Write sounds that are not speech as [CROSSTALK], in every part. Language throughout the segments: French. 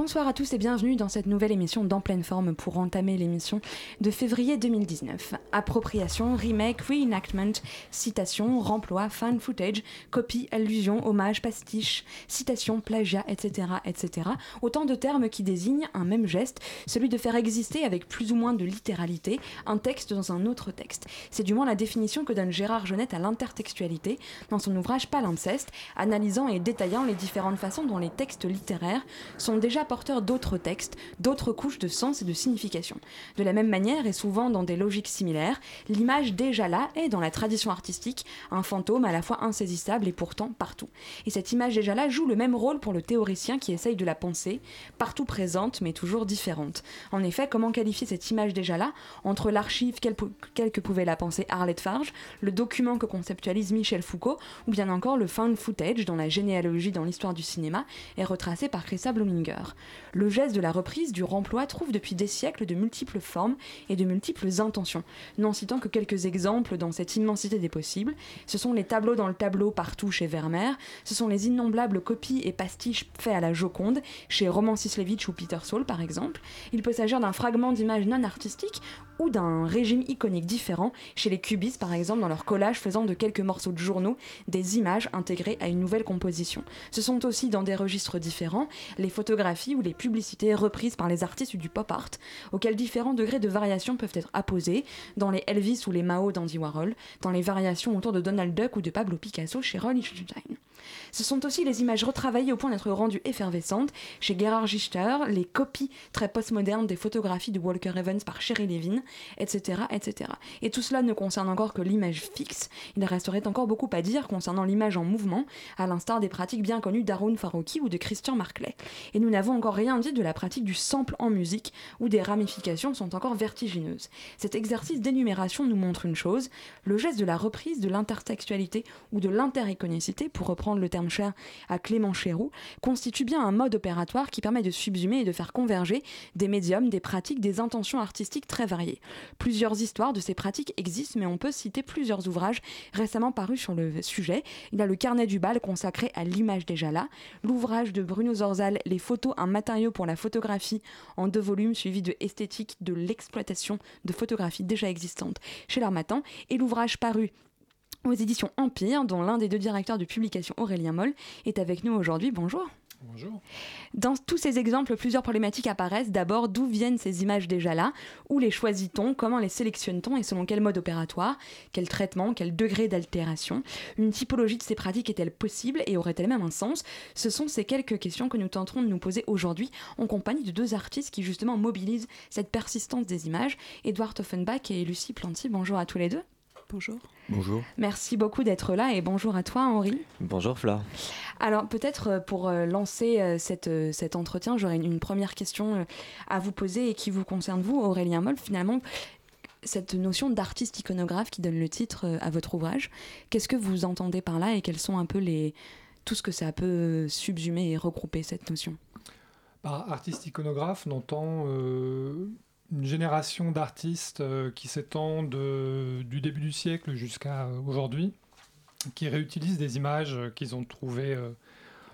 Bonsoir à tous et bienvenue dans cette nouvelle émission d'En pleine forme pour entamer l'émission de février 2019. Appropriation, remake, reenactment, citation, remploi, fan footage, copie, allusion, hommage, pastiche, citation, plagiat, etc., etc. Autant de termes qui désignent un même geste, celui de faire exister avec plus ou moins de littéralité un texte dans un autre texte. C'est du moins la définition que donne Gérard Genette à l'intertextualité dans son ouvrage Palimpseste, analysant et détaillant les différentes façons dont les textes littéraires sont déjà d'autres textes, d'autres couches de sens et de signification. De la même manière, et souvent dans des logiques similaires, l'image déjà là est, dans la tradition artistique, un fantôme à la fois insaisissable et pourtant partout. Et cette image déjà là joue le même rôle pour le théoricien qui essaye de la penser, partout présente mais toujours différente. En effet, comment qualifier cette image déjà là? Entre l'archive quelle, que pouvait la penser Arlette Farge, le document que conceptualise Michel Foucault, ou bien encore le found footage dont la généalogie dans l'histoire du cinéma est retracée par Christa Bluminger. Le geste de la reprise du remploi trouve depuis des siècles de multiples formes et de multiples intentions. N'en citant que quelques exemples dans cette immensité des possibles, ce sont les tableaux dans le tableau partout chez Vermeer, ce sont les innombrables copies et pastiches faits à la Joconde chez Roman Sislevich ou Peter Saul par exemple. Il peut s'agir d'un fragment d'image non artistique ou d'un régime iconique différent chez les cubistes par exemple dans leur collage faisant de quelques morceaux de journaux des images intégrées à une nouvelle composition. Ce sont aussi dans des registres différents les photographies ou les publicités reprises par les artistes du pop art auxquels différents degrés de variation peuvent être apposés dans les Elvis ou les Mao d'Andy Warhol, dans les variations autour de Donald Duck ou de Pablo Picasso chez Ron Lichtenstein. Ce sont aussi les images retravaillées au point d'être rendues effervescentes chez Gerhard Richter, les copies très postmodernes des photographies de Walker Evans par Sherry Levin, etc., etc. Et tout cela ne concerne encore que l'image fixe. Il resterait encore beaucoup à dire concernant l'image en mouvement, à l'instar des pratiques bien connues d'Arun Farouki ou de Christian Marclay. Et nous n'avons encore rien dit de la pratique du sample en musique, où des ramifications sont encore vertigineuses. Cet exercice d'énumération nous montre une chose, le geste de la reprise de l'intertextualité ou de l'intericonicité, pour reprendre le terme cher à Clément Chéroux, constitue bien un mode opératoire qui permet de subsumer et de faire converger des médiums, des pratiques, des intentions artistiques très variées. Plusieurs histoires de ces pratiques existent, mais on peut citer plusieurs ouvrages récemment parus sur le sujet. Il y a le carnet du bal consacré à l'image déjà là, l'ouvrage de Bruno Zorzal, Les photos, un matériau pour la photographie, en deux volumes, suivi de Esthétique de l'exploitation de photographies déjà existantes chez l'Armatan, et l'ouvrage paru aux éditions Empire, dont l'un des deux directeurs de publication, Aurélien Moll, est avec nous aujourd'hui. Bonjour. Bonjour. Dans tous ces exemples, plusieurs problématiques apparaissent. D'abord, d'où viennent ces images déjà là? Où les choisit-on? Comment les sélectionne-t-on? Et selon quel mode opératoire? Quel traitement? Quel degré d'altération? Une typologie de ces pratiques est-elle possible et aurait-elle même un sens? Ce sont ces quelques questions que nous tenterons de nous poser aujourd'hui en compagnie de deux artistes qui justement mobilisent cette persistance des images, Edouard Offenbach et Lucie Planty. Bonjour à tous les deux. Bonjour. Bonjour. Merci beaucoup d'être là et bonjour à toi Henri. Bonjour Fla. Alors peut-être euh, pour euh, lancer euh, cette, cet entretien, j'aurais une, première question à vous poser et qui vous concerne vous, Aurélien Moll. Finalement, cette notion d'artiste iconographe qui donne le titre à votre ouvrage, qu'est-ce que vous entendez par là et quels sont un peu les tout ce que ça peut subsumer et regrouper cette notion? Par artiste iconographe, on entend une génération d'artistes euh, qui s'étend du début du siècle jusqu'à aujourd'hui, qui réutilisent des images qu'ils ont trouvées euh,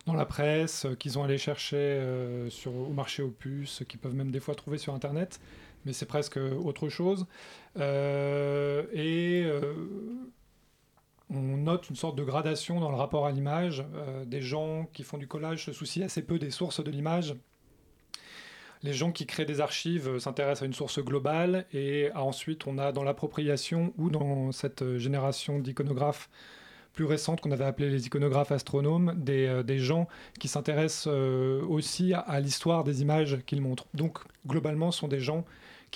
dans la presse, qu'ils ont allé chercher euh, au marché aux puces, qu'ils peuvent même des fois trouver sur Internet, mais c'est presque autre chose. et on note une sorte de gradation dans le rapport à l'image. des gens qui font du collage se soucient assez peu des sources de l'image les gens qui créent des archives euh, s'intéressent à une source globale et ensuite on a dans l'appropriation ou dans cette euh, génération d'iconographes plus récentes qu'on avait appelées les iconographes astronomes, des, gens qui s'intéressent aussi à l'histoire des images qu'ils montrent. Donc globalement, ce sont des gens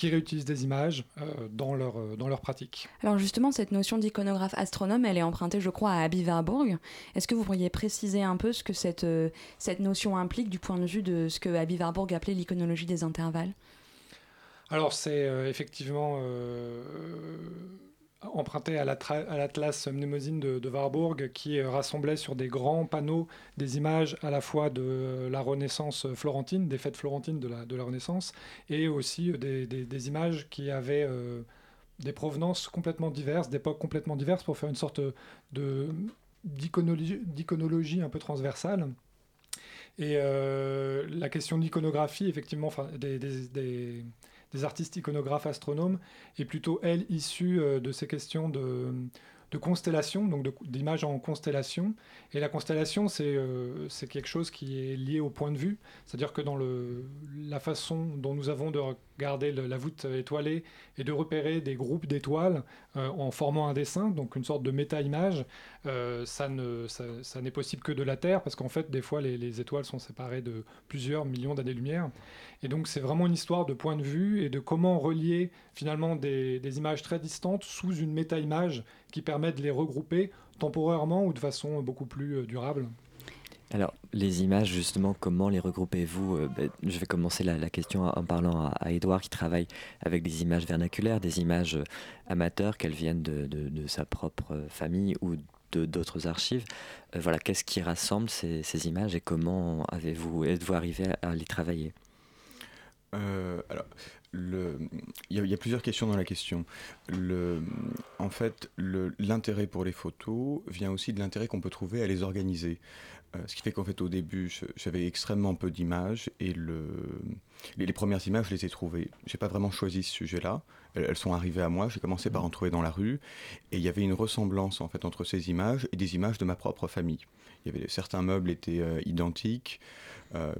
qui réutilisent des images euh, dans, leur, euh, dans leur pratique. Alors justement, cette notion d'iconographe astronome, elle est empruntée, je crois, à Abby Warburg. Est-ce que vous pourriez préciser un peu ce que cette, euh, cette notion implique du point de vue de ce que Abby Warburg appelait l'iconologie des intervalles? Alors c'est effectivement emprunté à l'atlas Mnemosyne de, Warburg, qui euh, rassemblait sur des grands panneaux des images à la fois de la Renaissance florentine, des fêtes florentines de la, de la Renaissance, et aussi des, des, images qui avaient euh, des provenances complètement diverses, d'époques complètement diverses, pour faire une sorte de d'iconologie un peu transversale. Et euh, la question de l'iconographie, effectivement, des artistes iconographes astronomes, est plutôt, elle, issue euh, de ces questions de, constellation, donc d'images en constellation. Et la constellation, euh, c'est quelque chose qui est lié au point de vue, c'est-à-dire que dans la façon dont nous avons de regarder la voûte étoilée et de repérer des groupes d'étoiles euh, en formant un dessin, donc une sorte de méta-image, euh, ça n'est ça, possible que de la Terre, parce qu'en fait, des fois, les, étoiles sont séparées de plusieurs millions d'années-lumière. Et donc, c'est vraiment une histoire de point de vue et de comment relier finalement des, des images très distantes sous une méta-image qui permet de les regrouper temporairement ou de façon beaucoup plus euh, durable. Alors, les images, justement, comment les regroupez-vous euh, ben, Je vais commencer la, question en parlant à, Edouard qui travaille avec des images vernaculaires, des images euh, amateurs, qu'elles viennent de, sa propre famille ou d'autres archives. voilà, qu'est-ce qui rassemble ces, images et comment avez-vous êtes-vous arrivé à, les travailler? Alors, il, y a, plusieurs questions dans la question. En fait, l'intérêt pour les photos vient aussi de l'intérêt qu'on peut trouver à les organiser. Euh, ce qui fait qu'en fait, au début, j'avais extrêmement peu d'images et le, les, premières images, je les ai trouvées. J'ai pas vraiment choisi ce sujet-là. Elles, sont arrivées à moi. J'ai commencé par en trouver dans la rue et il y avait une ressemblance en fait entre ces images et des images de ma propre famille. Il y avait certains meubles étaient euh, identiques. Euh,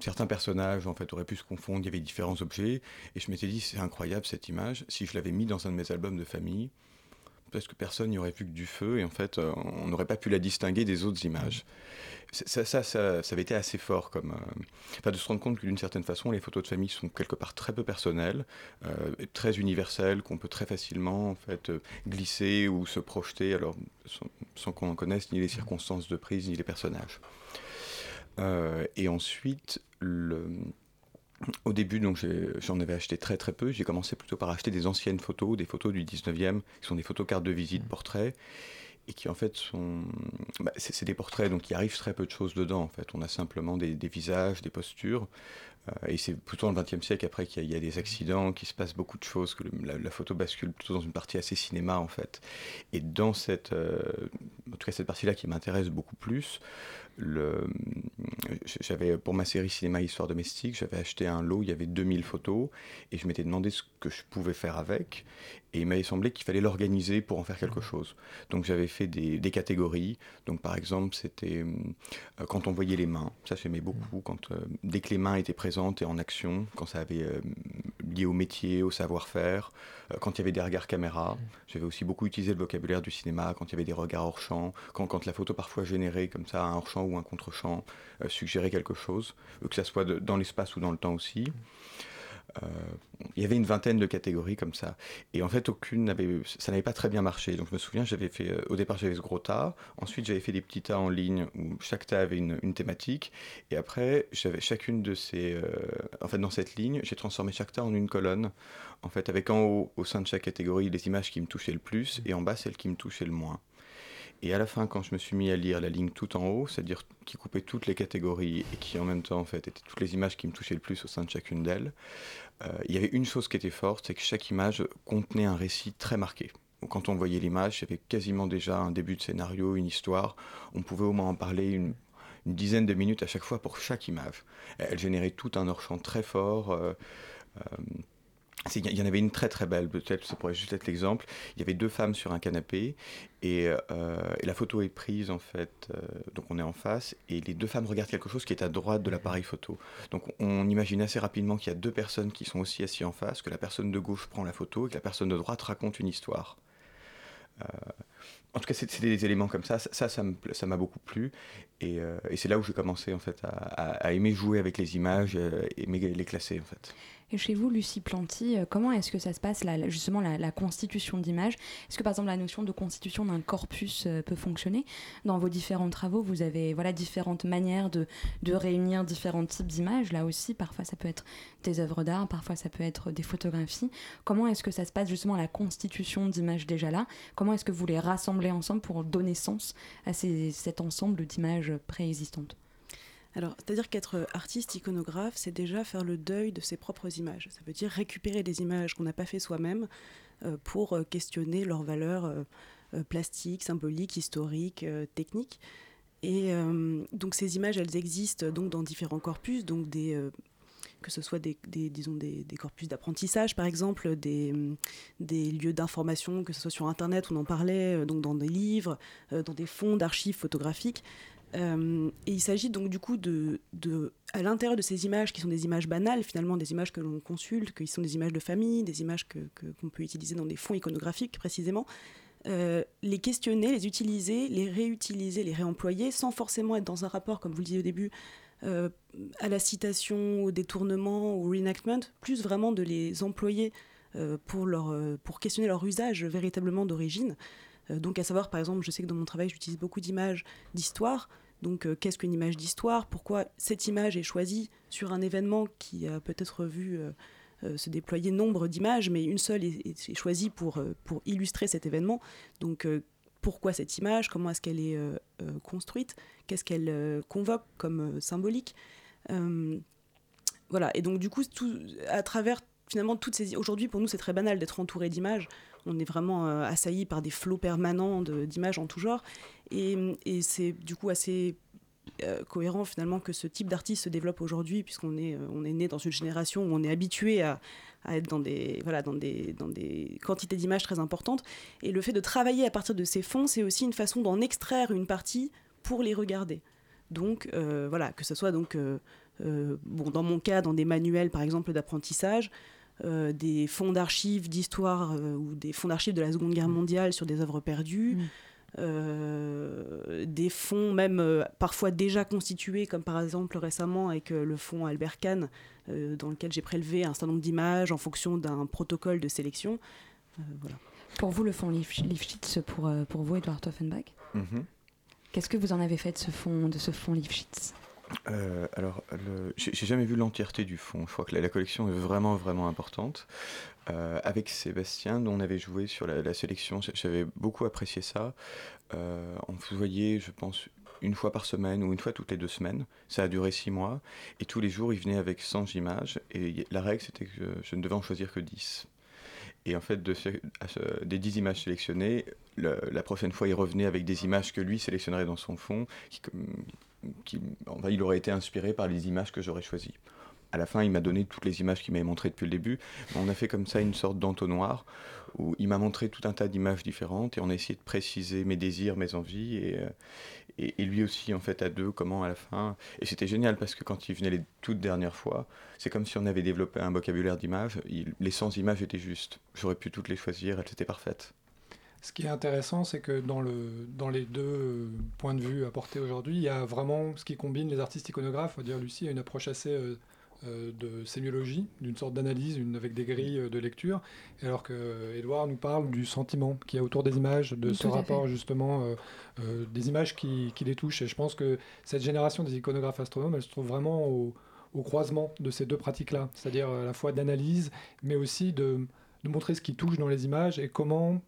certains personnages en fait auraient pu se confondre, il y avait différents objets, et je m'étais dit c'est incroyable cette image. Si je l'avais mis dans un de mes albums de famille, parce que personne n'y aurait vu que du feu, et en fait euh, on n'aurait pas pu la distinguer des autres images. Ça, ça, ça, avait été assez fort, comme, euh, enfin, de se rendre compte que d'une certaine façon, les photos de famille sont quelque part très peu personnelles, très universelles, qu'on peut très facilement en fait glisser ou se projeter, alors sans, qu'on en connaisse ni les circonstances de prise ni les personnages. Euh, et ensuite, le, au début, donc j'en avais acheté très très peu. J'ai commencé plutôt par acheter des anciennes photos, des photos du 19e, qui sont des photos cartes de visite, mmh. portraits, et qui en fait sont. Bah, c'est des portraits, donc il arrive très peu de choses dedans en fait. On a simplement des, des visages, des postures. Euh, et c'est plutôt dans le XXe siècle après qu'il y, a des accidents, qu'il se passe beaucoup de choses, que la, photo bascule plutôt dans une partie assez cinéma en fait. Et dans cette, euh, en tout cas cette partie-là qui m'intéresse beaucoup plus, j'avais pour ma série cinéma histoire domestique, j'avais acheté un lot, il y avait 2000 photos et je m'étais demandé ce que je pouvais faire avec et il m'avait semblé qu'il fallait l'organiser pour en faire quelque chose. Donc j'avais fait des, catégories. Donc par exemple, c'était euh, quand on voyait les mains, ça j'aimais beaucoup quand euh, dès que les mains étaient présentes et en action, quand ça avait euh, lié au métier, au savoir-faire, quand il y avait des regards caméra, j'avais aussi beaucoup utilisé le vocabulaire du cinéma quand il y avait des regards hors champ, quand, quand la photo parfois générait comme ça un hors champ ou un contre-champ euh, suggérer quelque chose, euh, que ça soit dans l'espace ou dans le temps aussi. Euh, il y avait une vingtaine de catégories comme ça. Et en fait, aucune n'avait, ça n'avait pas très bien marché. Donc je me souviens, j'avais fait, au départ, j'avais ce gros tas. Ensuite, j'avais fait des petits tas en ligne où chaque tas avait une, thématique. Et après, j'avais chacune de ces. en fait, dans cette ligne, j'ai transformé chaque tas en une colonne. En fait, avec en haut, au sein de chaque catégorie, les images qui me touchaient le plus et en bas, celles qui me touchaient le moins. Et à la fin, quand je me suis mis à lire la ligne tout en haut, c'est-à-dire qui coupait toutes les catégories et qui en même temps en fait étaient toutes les images qui me touchaient le plus au sein de chacune d'elles, euh, il y avait une chose qui était forte, c'est que chaque image contenait un récit très marqué. quand on voyait l'image, il y avait quasiment déjà un début de scénario, une histoire. On pouvait au moins en parler une, dizaine de minutes à chaque fois pour chaque image. Elle générait tout un hors-champ très fort. Euh, euh, il y en avait une très très belle, peut-être, ça pourrait juste être l'exemple. Il y avait deux femmes sur un canapé et, euh, la photo est prise en fait, euh, donc on est en face et les deux femmes regardent quelque chose qui est à droite de l'appareil photo. Donc on imagine assez rapidement qu'il y a deux personnes qui sont aussi assises en face, que la personne de gauche prend la photo et que la personne de droite raconte une histoire. Euh, en tout cas, c'était des éléments comme ça. Ça, ça m'a beaucoup plu. Et, c'est là où j'ai commencé en fait à, aimer jouer avec les images, aimer les classer en fait. Chez vous, Lucie Planty, euh, comment est-ce que ça se passe, justement, la, constitution d'images Est-ce que, par exemple, la notion de constitution d'un corpus euh, peut fonctionner Dans vos différents travaux, vous avez voilà, différentes manières de, de réunir différents types d'images. Là aussi, parfois, ça peut être des œuvres d'art, parfois, ça peut être des photographies. Comment est-ce que ça se passe, justement, la constitution d'images déjà là Comment est-ce que vous les rassemblez ensemble pour donner sens à cet ensemble d'images préexistantes alors, c'est-à-dire qu'être artiste iconographe, c'est déjà faire le deuil de ses propres images. Ça veut dire récupérer des images qu'on n'a pas fait soi-même euh, pour euh, questionner leurs valeurs euh, plastiques, symboliques, historiques, techniques. Et donc ces images, elles existent donc dans différents corpus, donc que ce soit des, corpus d'apprentissage par exemple, des, des lieux d'information, que ce soit sur Internet, on en parlait, donc dans des livres, dans des fonds d'archives photographiques. Euh, et il s'agit donc du coup de, à l'intérieur de ces images qui sont des images banales, finalement des images que l'on consulte, qui sont des images de famille, des images que, qu'on peut utiliser dans des fonds iconographiques précisément, euh, les questionner, les utiliser, les réutiliser, les réemployer, sans forcément être dans un rapport, comme vous le disiez au début, euh, à la citation, au détournement, au reenactment, plus vraiment de les employer pour, leur, pour questionner leur usage véritablement d'origine. donc à savoir, par exemple, je sais que dans mon travail, j'utilise beaucoup d'images d'histoire. Donc, euh, qu'est-ce qu'une image d'histoire? Pourquoi cette image est choisie sur un événement qui a peut-être vu euh, euh, se déployer nombre d'images, mais une seule est, choisie pour, illustrer cet événement? Donc, pourquoi cette image? Comment est-ce qu'elle est, construite? Qu'est-ce qu'elle convoque comme symbolique? Voilà. Et donc, du coup, à travers finalement toutes ces aujourd'hui pour nous c'est très banal d'être entouré d'images. On est vraiment assailli par des flots permanents d'images en tout genre et, c'est du coup assez euh, cohérent finalement que ce type d'artiste se développe aujourd'hui, puisqu'on est, euh, est né dans une génération où on est habitué à, être dans des, voilà, dans des, dans des quantités d'images très importantes. Et le fait de travailler à partir de ces fonds, c'est aussi une façon d'en extraire une partie pour les regarder. Donc euh, voilà, que ce soit donc, bon, dans mon cas, dans des manuels par exemple d'apprentissage, des fonds d'archives d'histoire ou des fonds d'archives de la Seconde Guerre mondiale sur des œuvres perdues. Mmh. Euh, des fonds même euh, parfois déjà constitués, comme par exemple récemment avec euh, le fonds Albert Kahn, dans lequel j'ai prélevé un certain nombre d'images en fonction d'un protocole de sélection. voilà. Pour vous, le fonds Lifshitz, pour, pour vous, Edouard Toffenbach mhm. Qu'est-ce que vous en avez fait de ce fonds, de ce fonds Lifshitz euh, alors, j'ai jamais vu l'entièreté du fond. Je crois que la, collection est vraiment, vraiment importante. Euh, avec Sébastien, dont on avait joué sur la, sélection, j'avais beaucoup apprécié ça. Euh, on vous voyait, je pense, une fois par semaine ou une fois toutes les deux semaines. Ça a duré six mois. Et tous les jours, il venait avec 100 images. Et la règle, c'était que je, ne devais en choisir que 10. Et en fait, de, des 10 images sélectionnées, la prochaine fois, il revenait avec des images que lui sélectionnerait dans son fond, il aurait été inspiré par les images que j'aurais choisies. À la fin, il m'a donné toutes les images qu'il m'avait montrées depuis le début. On a fait comme ça une sorte d'entonnoir où il m'a montré tout un tas d'images différentes et on a essayé de préciser mes désirs, mes envies et, euh, et, lui aussi, en fait, à deux, comment à la fin. Et c'était génial parce que quand il venait les toutes dernières fois, c'est comme si on avait développé un vocabulaire d'images. Les 100 images étaient justes. J'aurais pu toutes les choisir, elles étaient parfaites. Ce qui est intéressant, c'est que dans, le, dans les deux points de vue apportés aujourd'hui, il y a vraiment ce qui combine les artistes iconographes. On va dire, Lucie a une approche assez euh, euh, de sémiologie, d'une sorte d'analyse, avec des grilles euh, de lecture, alors que Edouard nous parle du sentiment qui est autour des images, de ce rapport justement des images qui, qui, les touchent. Et je pense que cette génération des iconographes astronomes, elle se trouve vraiment au, au croisement de ces deux pratiques-là, c'est-à-dire à la fois d'analyse, mais aussi de, de montrer ce qui touche dans les images et comment euh,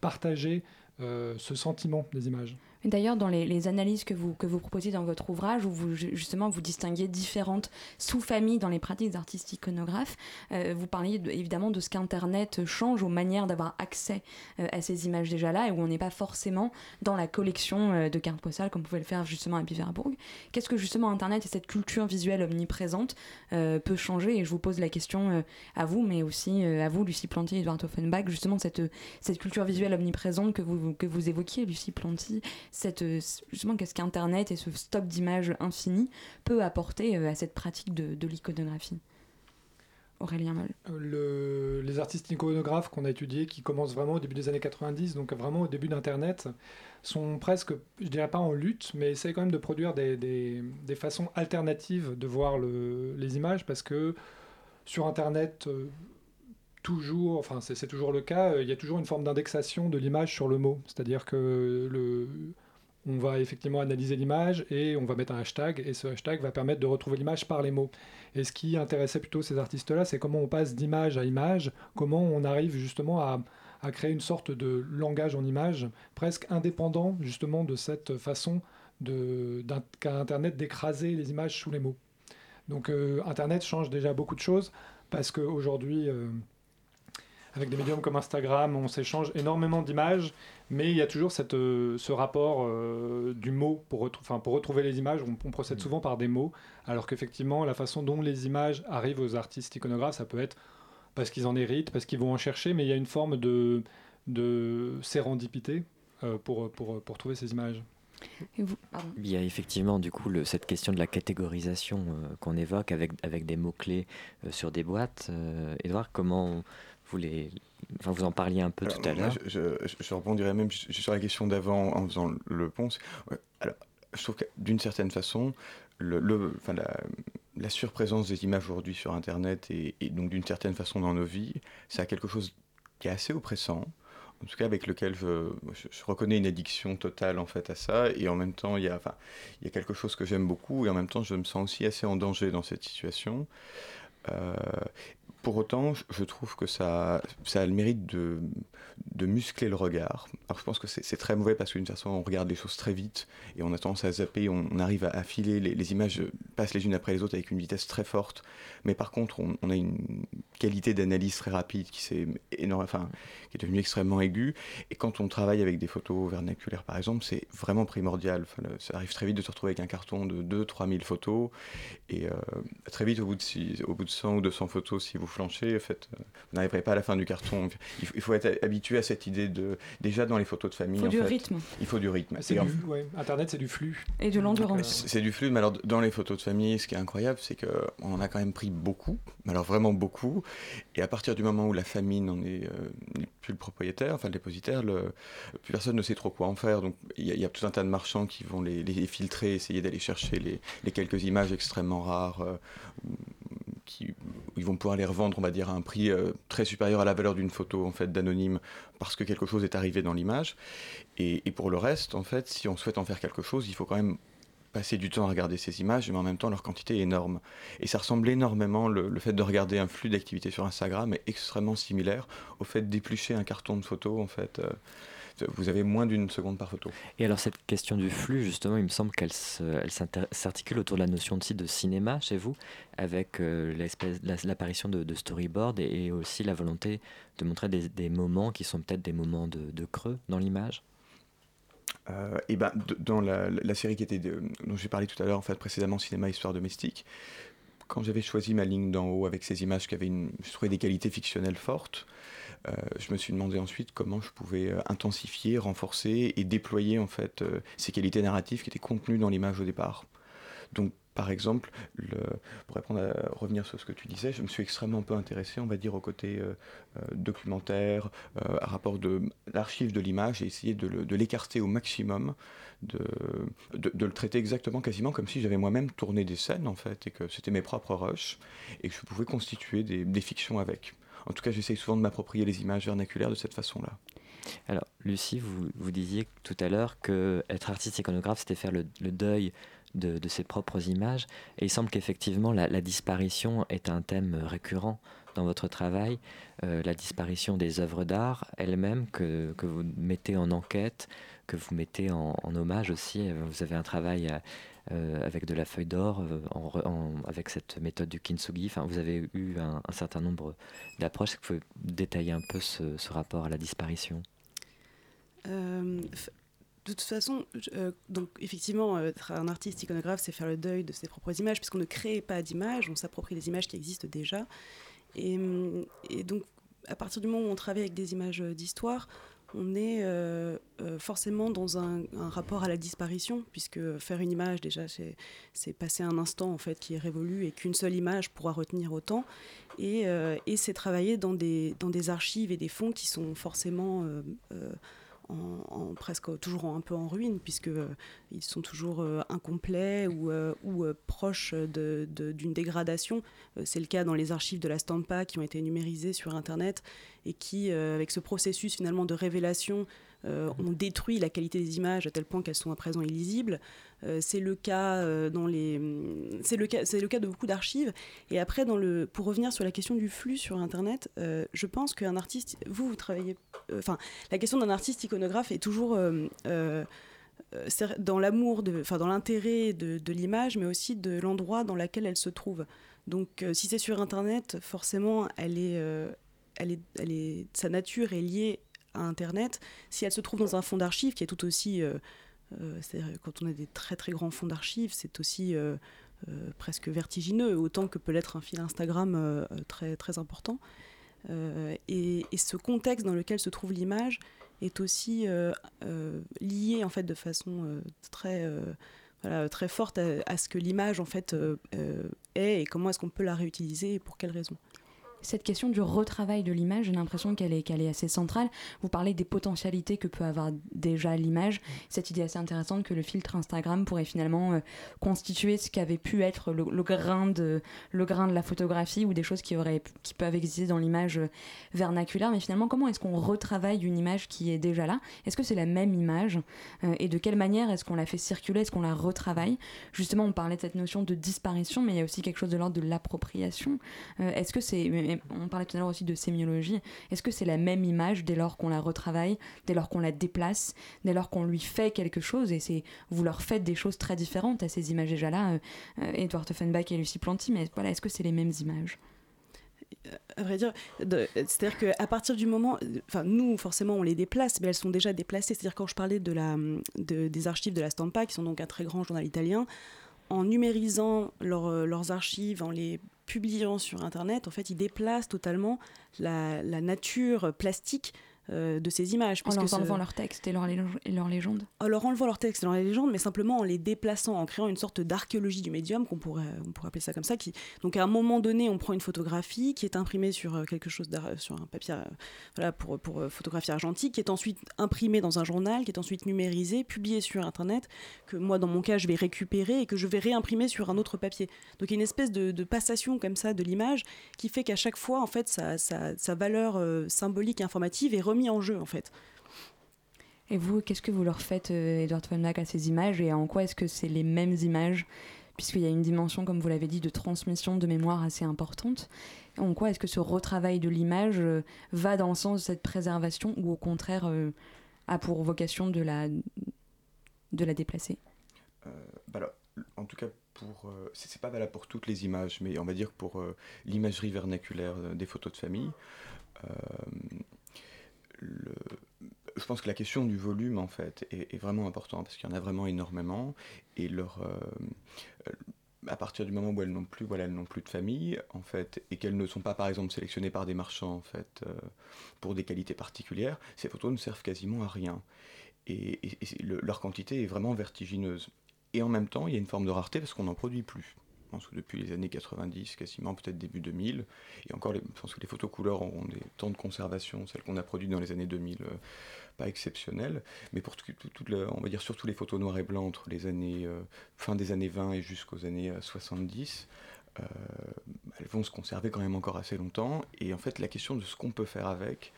partager euh, ce sentiment des images. D'ailleurs, dans les, analyses que vous, que vous proposez dans votre ouvrage, où vous, justement vous distinguez différentes sous-familles dans les pratiques d'artistes iconographes, euh, vous parliez évidemment de ce qu'Internet change aux manières d'avoir accès euh, à ces images déjà là, et où on n'est pas forcément dans la collection euh, de cartes postales comme pouvait le faire justement à Biverbourg. Qu'est-ce que justement Internet et cette culture visuelle omniprésente peut changer? Et je vous pose la question à vous, mais aussi à vous, Lucie Planty et Edouard Offenbach, justement cette, cette culture visuelle omniprésente que vous, que vous évoquiez, Lucie Planty cette, justement qu'est-ce qu'Internet et ce stock d'images infini peut apporter euh, à cette pratique de, l'iconographie? Aurélien Moll. Le, Les artistes iconographes qu'on a étudiés, qui commencent vraiment au début des années 90, donc vraiment au début d'Internet, sont presque, je dirais pas en lutte, mais essayent quand même de produire des, des, façons alternatives de voir le, les images, parce que sur Internet, toujours, enfin c'est toujours le cas, il y a toujours une forme d'indexation de l'image sur le mot. C'est-à-dire que le, on va effectivement analyser l'image et on va mettre un hashtag et ce hashtag va permettre de retrouver l'image par les mots. Et ce qui intéressait plutôt ces artistes-là, c'est comment on passe d'image à image, comment on arrive justement à, créer une sorte de langage en image presque indépendant justement de cette façon qu'a Internet d'écraser les images sous les mots. Donc euh, Internet change déjà beaucoup de choses parce qu'aujourd'hui, euh, avec des médiums comme Instagram, on s'échange énormément d'images, mais il y a toujours cette, euh, ce rapport euh, du mot. Pour, pour retrouver les images, on, procède mm. souvent par des mots, alors qu'effectivement, la façon dont les images arrivent aux artistes iconographes, ça peut être parce qu'ils en héritent, parce qu'ils vont en chercher, mais il y a une forme de, de sérendipité euh, pour, pour, pour trouver ces images. il y a effectivement du coup le, cette question de la catégorisation qu'on évoque avec, avec des mots-clés sur des boîtes. Edouard, comment vous les, enfin, vous en parliez un peu tout à l'heure. Je, je, même sur la question d'avant en faisant le pont. Alors, je trouve que d'une certaine façon, le, le enfin, la, la, surprésence des images aujourd'hui sur Internet et, et donc d'une certaine façon dans nos vies, c'est quelque chose qui est assez oppressant en tout cas avec lequel je, je, reconnais une addiction totale en fait à ça et en même temps il y a, enfin, il y a quelque chose que j'aime beaucoup et en même temps je me sens aussi assez en danger dans cette situation. Euh, pour autant, je trouve que ça, ça a le mérite de, muscler le regard. Alors je pense que c'est très mauvais parce qu'une façon, on regarde les choses très vite et on a tendance à zapper, on, arrive à affiler, les, images passent les unes après les autres avec une vitesse très forte. Mais par contre, on, a une qualité d'analyse très rapide qui, est enfin, qui est devenue extrêmement aiguë. Et quand on travaille avec des photos vernaculaires, par exemple, c'est vraiment primordial. Ça arrive très vite de se retrouver avec un carton de 2-3 000 photos. Et euh, très vite, au bout, de, au bout de 100 ou 200 photos, si vous flanchez, en fait, euh, vous n'arriverez pas à la fin du carton. Il, faut être habitué à cette idée de. Déjà dans les photos de famille. Il faut du fait, rythme. Il faut du rythme. Du, ouais. Internet, c'est du flux. Et de l'endurance. C'est du flux, mais alors dans les photos de famille, ce qui est incroyable, c'est qu'on en a quand même pris beaucoup, mais alors vraiment beaucoup. Et à partir du moment où la famille n'en est, euh, plus le propriétaire, enfin le dépositaire, le, plus personne ne sait trop quoi en faire. Donc il y, a tout un tas de marchands qui vont les, les filtrer, essayer d'aller chercher les, les, quelques images extrêmement rares. Euh, qui, ils vont pouvoir les revendre, on va dire, à un prix euh, très supérieur à la valeur d'une photo en fait d'anonyme, parce que quelque chose est arrivé dans l'image. Et, pour le reste, en fait, si on souhaite en faire quelque chose, il faut quand même passer du temps à regarder ces images, mais en même temps leur quantité est énorme. Et ça ressemble énormément, le, fait de regarder un flux d'activité sur Instagram est extrêmement similaire au fait d'éplucher un carton de photos en fait. Euh, vous avez moins d'une seconde par photo. Et alors cette question du flux, justement, il me semble qu'elle s'articule autour de la notion de, de cinéma chez vous, avec euh, l'apparition de, de, storyboard et, aussi la volonté de montrer des, moments qui sont peut-être des moments de creux dans l'image. Euh, et ben, dans la, la, série qui était dont j'ai parlé tout à l'heure, en fait, précédemment, Cinéma Histoire Domestique, quand j'avais choisi ma ligne d'en haut avec ces images qui avaient une, je trouvais des qualités fictionnelles fortes, euh, je me suis demandé ensuite comment je pouvais euh, intensifier, renforcer et déployer en fait euh, ces qualités narratives qui étaient contenues dans l'image au départ. Par exemple, le, pour répondre revenir sur ce que tu disais, je me suis extrêmement peu intéressé, on va dire, au côté euh, euh, documentaire, euh, à rapport de l'archive de l'image, et essayer de l'écarter au maximum, de, le traiter exactement, quasiment comme si j'avais moi-même tourné des scènes, en fait, et que c'était mes propres rushs, et que je pouvais constituer des, fictions avec. En tout cas, j'essaye souvent de m'approprier les images vernaculaires de cette façon-là. Alors, Lucie, vous, disiez tout à l'heure que être artiste iconographe, c'était faire le deuil de, ses propres images. Et il semble qu'effectivement, la, disparition est un thème récurrent dans votre travail, euh, la disparition des œuvres d'art elles-mêmes que, vous mettez en enquête, que vous mettez en, hommage aussi. Vous avez un travail euh, avec de la feuille d'or, euh, avec cette méthode du kintsugi. Enfin, vous avez eu un, certain nombre d'approches. Est-ce que vous pouvez détailler un peu ce rapport à la disparition? De toute façon, euh, donc effectivement, euh, être un artiste iconographe, c'est faire le deuil de ses propres images, puisqu'on ne crée pas d'images, on s'approprie les images qui existent déjà. Et, donc, à partir du moment où on travaille avec des images d'histoire, on est euh, forcément dans un, rapport à la disparition, puisque faire une image, déjà, c'est passer un instant en fait qui est révolu et qu'une seule image pourra retenir autant. Et, et c'est travailler des, dans des archives et des fonds qui sont forcément presque toujours un peu en ruine, puisque euh, sont toujours euh, incomplets ou, euh, ou proches d'une dégradation. C'est le cas dans les archives de la Stampa qui ont été numérisées sur Internet et qui, avec ce processus finalement de révélation, ont détruit la qualité des images à tel point qu'elles sont à présent illisibles. Euh, c'est le cas euh, dans les, c'est le cas, c'est le cas de beaucoup d'archives. Et après, pour revenir sur la question du flux sur Internet, euh, je pense qu'un artiste, vous, vous travaillez, enfin, la question d'un artiste iconographe est toujours dans l'amour, enfin dans l'intérêt de, de l'image, mais aussi de l'endroit dans lequel elle se trouve. Donc, si c'est sur Internet, forcément, elle est, elle est, elle est, sa nature est liée à Internet. Si elle se trouve dans un fond d'archives qui est tout aussi euh, quand on a des très très grands fonds d'archives, c'est aussi euh, euh, presque vertigineux, autant que peut l'être un fil Instagram très, très important. Et, ce contexte dans lequel se trouve l'image est aussi lié en fait de façon très très forte à, ce que l'image en fait est et comment est-ce qu'on peut la réutiliser et pour quelles raisons cette question du retravail de l'image, j'ai l'impression qu'elle est, assez centrale. Vous parlez des potentialités que peut avoir déjà l'image. Cette idée assez intéressante que le filtre Instagram pourrait finalement euh, constituer ce qu'avait pu être le, grain de, la photographie ou des choses qui peuvent exister dans l'image euh, vernaculaire. Mais finalement, comment est-ce qu'on retravaille une image qui est déjà là? Est-ce que c'est la même image euh, Et de quelle manière est-ce qu'on la fait circuler? Est-ce qu'on la retravaille? Justement, on parlait de cette notion de disparition, mais il y a aussi quelque chose de l'ordre de l'appropriation. est-ce que c'est on parlait tout à l'heure aussi de sémiologie. Est-ce que c'est la même image dès lors qu'on la retravaille, dès lors qu'on la déplace, dès lors qu'on lui fait quelque chose Et c'est vous leur faites des choses très différentes à ces images déjà là, euh, euh, Edouard Offenbach et Lucie Planty. Mais voilà, est-ce que c'est les mêmes images? À vrai dire, c'est-à-dire qu'à partir du moment, enfin nous forcément on les déplace, mais elles sont déjà déplacées. C'est-à-dire quand je parlais de la, des archives de la Stampa, qui sont donc un très grand journal italien, en numérisant euh, leurs archives, en les publiant sur Internet, en fait, ils déplacent totalement la, la nature plastique euh, de ces images. En leur enlevant leur texte et leur, et leur légende En leur enlevant leur texte et leur légende, mais simplement en les déplaçant, en créant une sorte d'archéologie du médium, qu'on pourrait, on pourrait appeler ça comme ça. Qui, donc à un moment donné, on prend une photographie qui est imprimée sur euh, quelque chose, sur un papier, euh, voilà, pour, pour photographie argentique, qui est ensuite imprimée dans un journal, qui est ensuite numérisée, publiée sur Internet, que moi, dans mon cas, je vais récupérer et que je vais réimprimer sur un autre papier. Donc il y a une espèce de, passation comme ça de l'image qui fait qu'à chaque fois, en fait, sa, sa, valeur symbolique et informative est remis en jeu en fait. Et vous, qu'est-ce que vous leur faites, euh, Edward von à ces images et en quoi est-ce que c'est les mêmes images? Puisqu'il y a une dimension, comme vous l'avez dit, de transmission de mémoire assez importante. En quoi est-ce que ce retravail de l'image euh, va dans le sens de cette préservation ou au contraire euh, a pour vocation de la, de la déplacer? Bah En tout cas, pour c'est pas valable pour toutes les images, mais on va dire pour l'imagerie vernaculaire des photos de famille je pense que la question du volume, en fait, est, vraiment importante, parce qu'il y en a vraiment énormément, et leur, euh, à partir du moment où elles n'ont plus, voilà, elles n'ont plus de famille, en fait, et qu'elles ne sont pas, par exemple, sélectionnées par des marchands, en fait, euh, pour des qualités particulières, ces photos ne servent quasiment à rien. Et, leur quantité est vraiment vertigineuse. Et en même temps, il y a une forme de rareté parce qu'on n'en produit plus depuis les années 90, quasiment peut-être début 2000, et encore, je pense que les photos couleurs auront des temps de conservation, celles qu'on a produites dans les années 2000, euh, pas exceptionnelles, mais pour tout, on va dire surtout les photos noires et blancs entre les années, euh, fin des années 20 et jusqu'aux années 70, euh, elles vont se conserver quand même encore assez longtemps, et en fait la question de ce qu'on peut faire avec,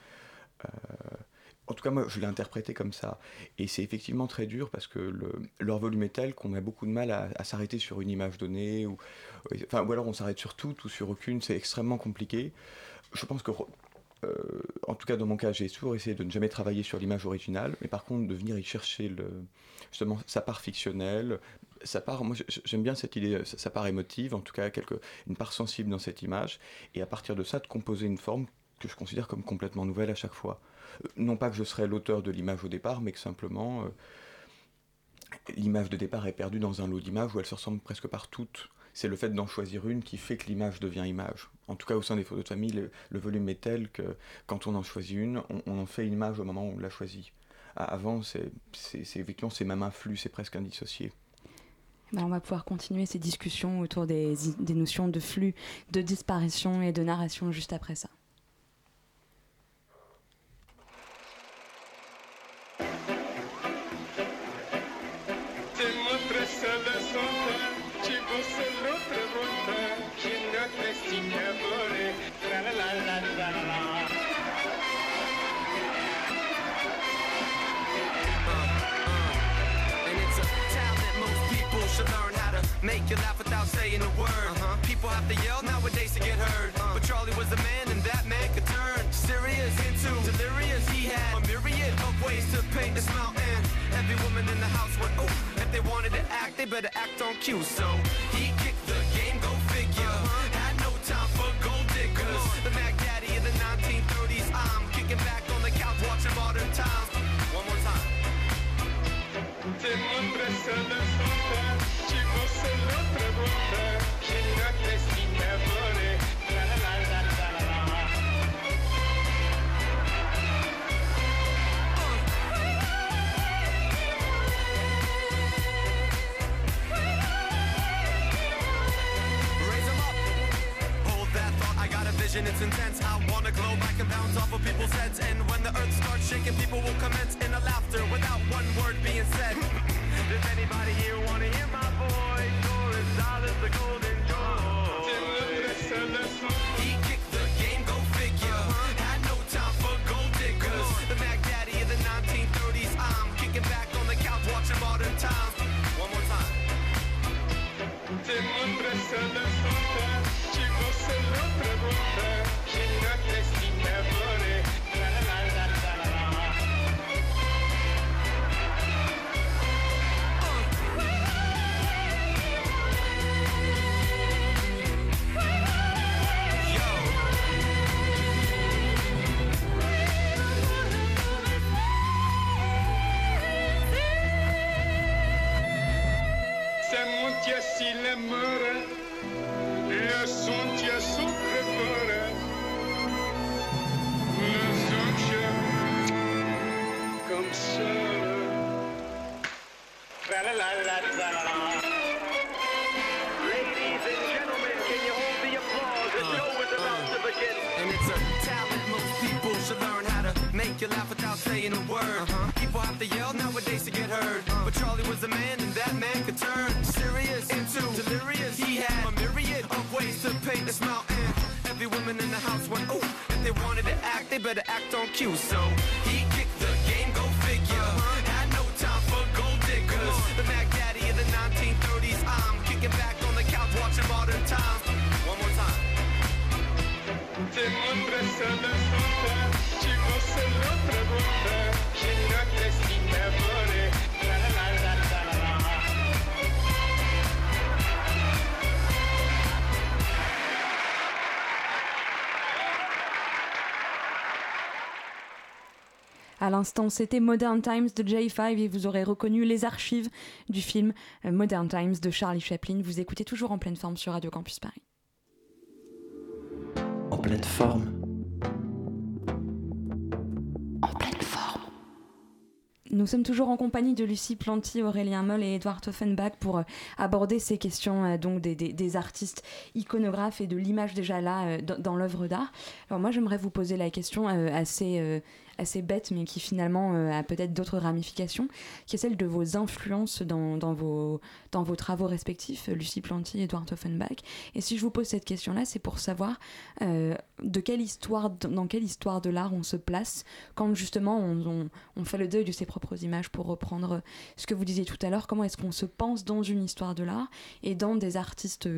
en tout cas, moi, je l'ai interprété comme ça. Et c'est effectivement très dur parce que le, leur volume est tel qu'on a beaucoup de mal à, s'arrêter sur une image donnée. Ou, alors on s'arrête sur toute ou sur aucune. C'est extrêmement compliqué. Je pense que, euh, en tout cas, dans mon cas, j'ai toujours essayé de ne jamais travailler sur l'image originale. Mais par contre, de venir y chercher justement sa part fictionnelle. Sa part, moi j'aime bien cette idée, sa part émotive, en tout cas une part sensible dans cette image, et à partir de ça de composer une forme que je considère comme complètement nouvelle à chaque fois non pas que je serais l'auteur de l'image au départ, mais que simplement euh, l'image de départ est perdue dans un lot d'images où elles se ressemblent presque par toutes. C'est le fait d'en choisir une qui fait que l'image devient image. En tout cas, au sein des photos de famille, le, volume est tel que quand on en choisit une, on, en fait image au moment où on l'a choisie. Avant, c'est effectivement c'est même un flux, c'est presque indissocié. Ben, on va pouvoir continuer ces discussions autour des notions de flux, de disparition et de narration juste après ça. You laugh without saying a word. Uh-huh. People have to yell nowadays to get heard. Uh. But Charlie was a man, and that man could turn serious into delirious. He had a myriad of ways to paint this mountain. Every woman in the house went, ooh. If they wanted to act, they better act on cue. So he you without saying a word. Uh-huh. People have to yell nowadays to get heard. Uh. But Charlie was a man, and that man could turn serious into delirious. He had a myriad of ways to paint this mountain. Every woman in the house went, ooh, if they wanted to act, they better act on cue. So he kicked the game, go figure. Uh-huh. Had no time for gold diggers. The Mac Daddy in the 1930s. I'm kicking back on the couch watching modern times. One more time. À l'instant, c'était Modern Times de J5 et vous aurez reconnu les archives du film euh, Modern Times de Charlie Chaplin. Vous écoutez toujours en pleine forme sur Radio Campus Paris. En pleine forme. En pleine forme. Nous sommes toujours en compagnie de Lucie Planty, Aurélien Moll et Edouard Offenbach pour euh, aborder ces questions euh, donc des, artistes iconographes et de l'image déjà là dans, dans l'œuvre d'art. Alors moi j'aimerais vous poser la question assez assez bête, mais qui finalement euh, a peut-être d'autres ramifications, qui est celle de vos influences dans, dans, vos, dans vos travaux respectifs, Lucie Planty et Edouard Offenbach. Et si je vous pose cette question-là, c'est pour savoir euh, de quelle histoire, dans quelle histoire de l'art on se place quand justement on, on, fait le deuil de ses propres images, pour reprendre ce que vous disiez tout à l'heure, comment est-ce qu'on se pense dans une histoire de l'art et dans des artistes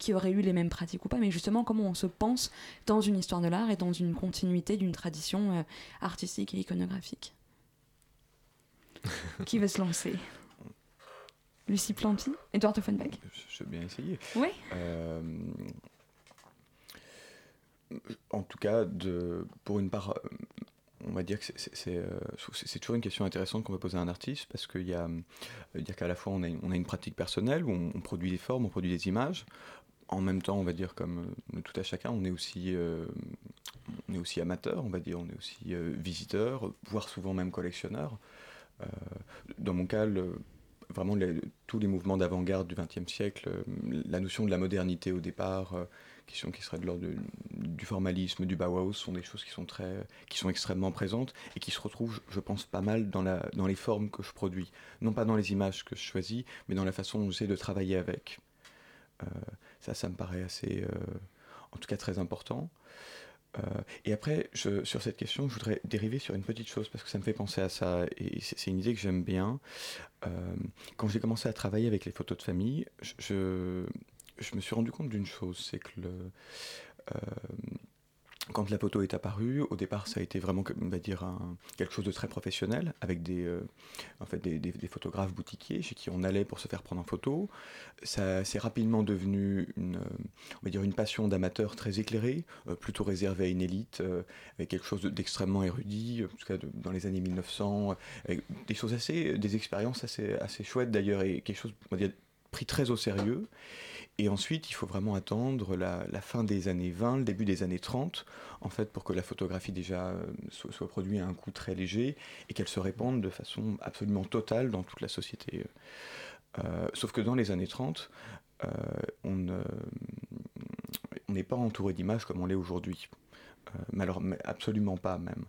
qui auraient eu les mêmes pratiques ou pas, mais justement comment on se pense dans une histoire de l'art et dans une continuité d'une tradition euh, artistique et iconographique. [LAUGHS] Qui veut se lancer? Lucie Planty Edouard Offenbach Je vais bien essayer. Oui. Euh, en tout cas, de, pour une part, euh, on va dire que c'est toujours une question intéressante qu'on peut poser à un artiste parce qu'il y a, dire qu'à la fois on a, une, on a, une, pratique personnelle où on, on, produit des formes, on produit des images, en même temps, on va dire comme euh, tout à chacun, on est aussi, euh, aussi amateur, on va dire, on est aussi euh, visiteur, voire souvent même collectionneur. Dans mon cas, vraiment tous les mouvements d'avant-garde du XXe siècle, la notion de la modernité au départ, qui, qui serait de l'ordre du formalisme, du Bauhaus, sont des choses qui sont, très, qui sont extrêmement présentes et qui se retrouvent, je pense, pas mal dans, la, dans les formes que je produis. Non pas dans les images que je choisis, mais dans la façon dont j'essaie de travailler avec. Euh, ça, ça me paraît assez, euh, en tout cas très important. Euh, et après, sur cette question, je voudrais dériver sur une petite chose parce que ça me fait penser à ça et c'est une idée que j'aime bien. Quand j'ai commencé à travailler avec les photos de famille, je, je, je me suis rendu compte d'une chose, c'est que le, quand la photo est apparue, au départ, ça a été vraiment, on va dire, quelque chose de très professionnel, avec des, euh, en fait, des, photographes boutiquiers chez qui on allait pour se faire prendre en photo. Ça s'est rapidement devenu une, euh, on va dire, une passion d'amateur très éclairée, euh, plutôt réservée à une élite, avec quelque chose de- d'extrêmement érudit, en tout cas dans les années 1900, euh, avec des choses assez, des expériences assez, assez chouettes d'ailleurs, et quelque chose, pris très au sérieux. Et ensuite, il faut vraiment attendre la, fin des années 20, le début des années 30, en fait, pour que la photographie déjà euh, soit, soit produite à un coût très léger et qu'elle se répande de façon absolument totale dans toute la société. Euh, sauf que dans les années 30, euh, on ne- on n'est pas entouré d'images comme on l'est aujourd'hui. Euh, mais alors, absolument pas même.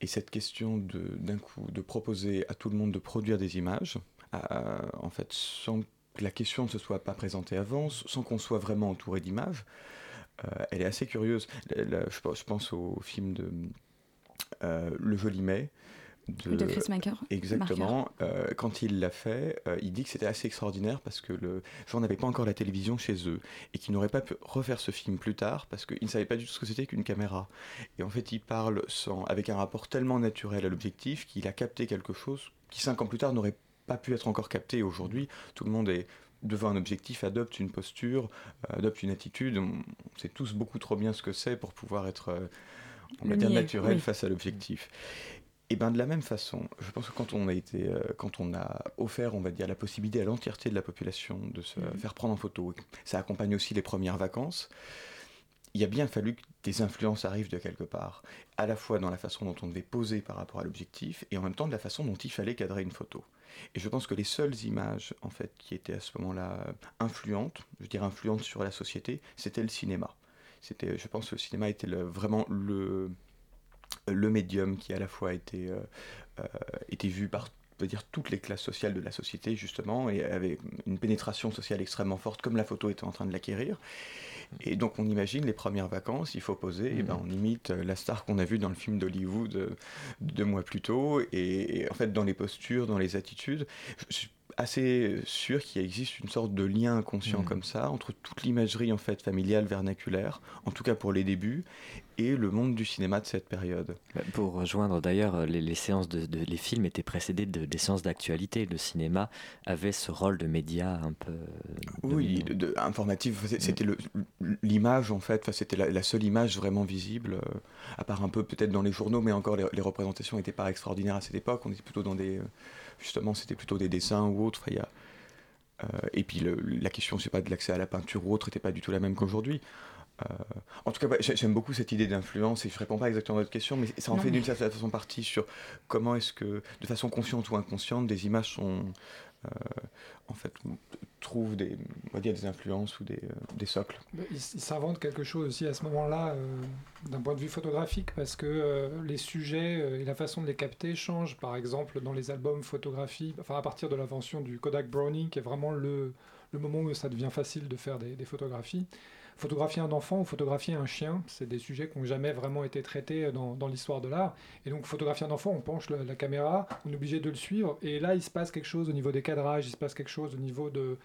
Et cette question d'un coup de proposer à tout le monde de produire des images, à- en fait, que la question ne se soit pas présentée avant, sans qu'on soit vraiment entouré d'images, euh, elle est assez curieuse. Je, pense- je pense au film de euh, Le Joli Mai. De Chris Marker. Exactement. Euh, quand il l'a fait, il dit que c'était assez extraordinaire parce que le gens n'avaient pas encore la télévision chez eux et qu'ils n'auraient pas pu refaire ce film plus tard parce qu'ils ne savaient pas du tout ce que c'était qu'une caméra. Et en fait, il parle sans, avec un rapport tellement naturel à l'objectif qu'il a capté quelque chose qui cinq ans plus tard n'aurait pas pu être encore capté. Aujourd'hui, tout le monde est devant un objectif, adopte une posture, euh, adopte une attitude. On sait tous beaucoup trop bien ce que c'est pour pouvoir être, euh, on va dire, naturel oui. face à l'objectif. Et bien de la même façon, je pense que quand on a été, euh, quand on a offert, on va dire, la possibilité à l'entièreté de la population de se Mhm. faire prendre en photo, ça accompagne aussi les premières vacances, il a bien fallu que des influences arrivent de quelque part, à la fois dans la façon dont on devait poser par rapport à l'objectif, et en même temps de la façon dont il fallait cadrer une photo. Et je pense que les seules images, en fait, qui étaient à ce moment-là euh, influentes, je dire influentes sur la société, c'était le cinéma. C'était, je pense que le cinéma était vraiment le, le médium qui à la fois était, euh, euh, vu par peut dire toutes les classes sociales de la société justement et avait une pénétration sociale extrêmement forte comme la photo était en train de l'acquérir. Et donc on imagine les premières vacances il faut poser et ben on imite euh, la star qu'on a vue dans le film d'Hollywood euh, deux mois plus tôt. Et, et en fait dans les postures dans les attitudes je suis assez sûr qu'il existe une sorte de lien inconscient comme ça entre toute l'imagerie en fait familiale vernaculaire en tout cas pour les débuts et le monde du cinéma de cette période. Bah, Pour rejoindre d'ailleurs, les, les séances de, de- les films étaient précédés de, des séances d'actualité. Le cinéma avait ce rôle de média un peu. euh, Oui, de, informatif, c'était l'image en fait, enfin, c'était la, la seule image vraiment visible, euh, à part un peu peut-être dans les journaux, mais encore les, les représentations n'étaient pas extraordinaires à cette époque, on était plutôt dans des, euh, justement c'était plutôt des dessins ou Enfin, il y a, euh, et puis le- la question, sais pas, de l'accès à la peinture ou autre n'était pas du tout la même qu'aujourd'hui. Euh, en tout cas, j'aime beaucoup cette idée d'influence et je réponds pas exactement à votre question, mais ça en Non, fait mais- d'une certaine façon partie sur comment est-ce que, de façon consciente ou inconsciente, des images sont, en fait, trouvent des, on des influences ou des, euh, des socles. Il, s'invente quelque chose aussi à ce moment-là, euh, d'un point de vue photographique, parce que euh, les sujets euh, et la façon de les capter changent. Par exemple, dans les albums photographie, enfin à partir de l'invention du Kodak Browning, qui est vraiment le, le moment où ça devient facile de faire des photographies. Photographier un enfant ou photographier un chien, c'est des sujets qui n'ont jamais vraiment été traités dans, l'histoire de l'art. Et donc, photographier un enfant, on penche la caméra, on est obligé de le suivre. Et là, il se passe quelque chose au niveau des cadrages, il se passe quelque chose au niveau de,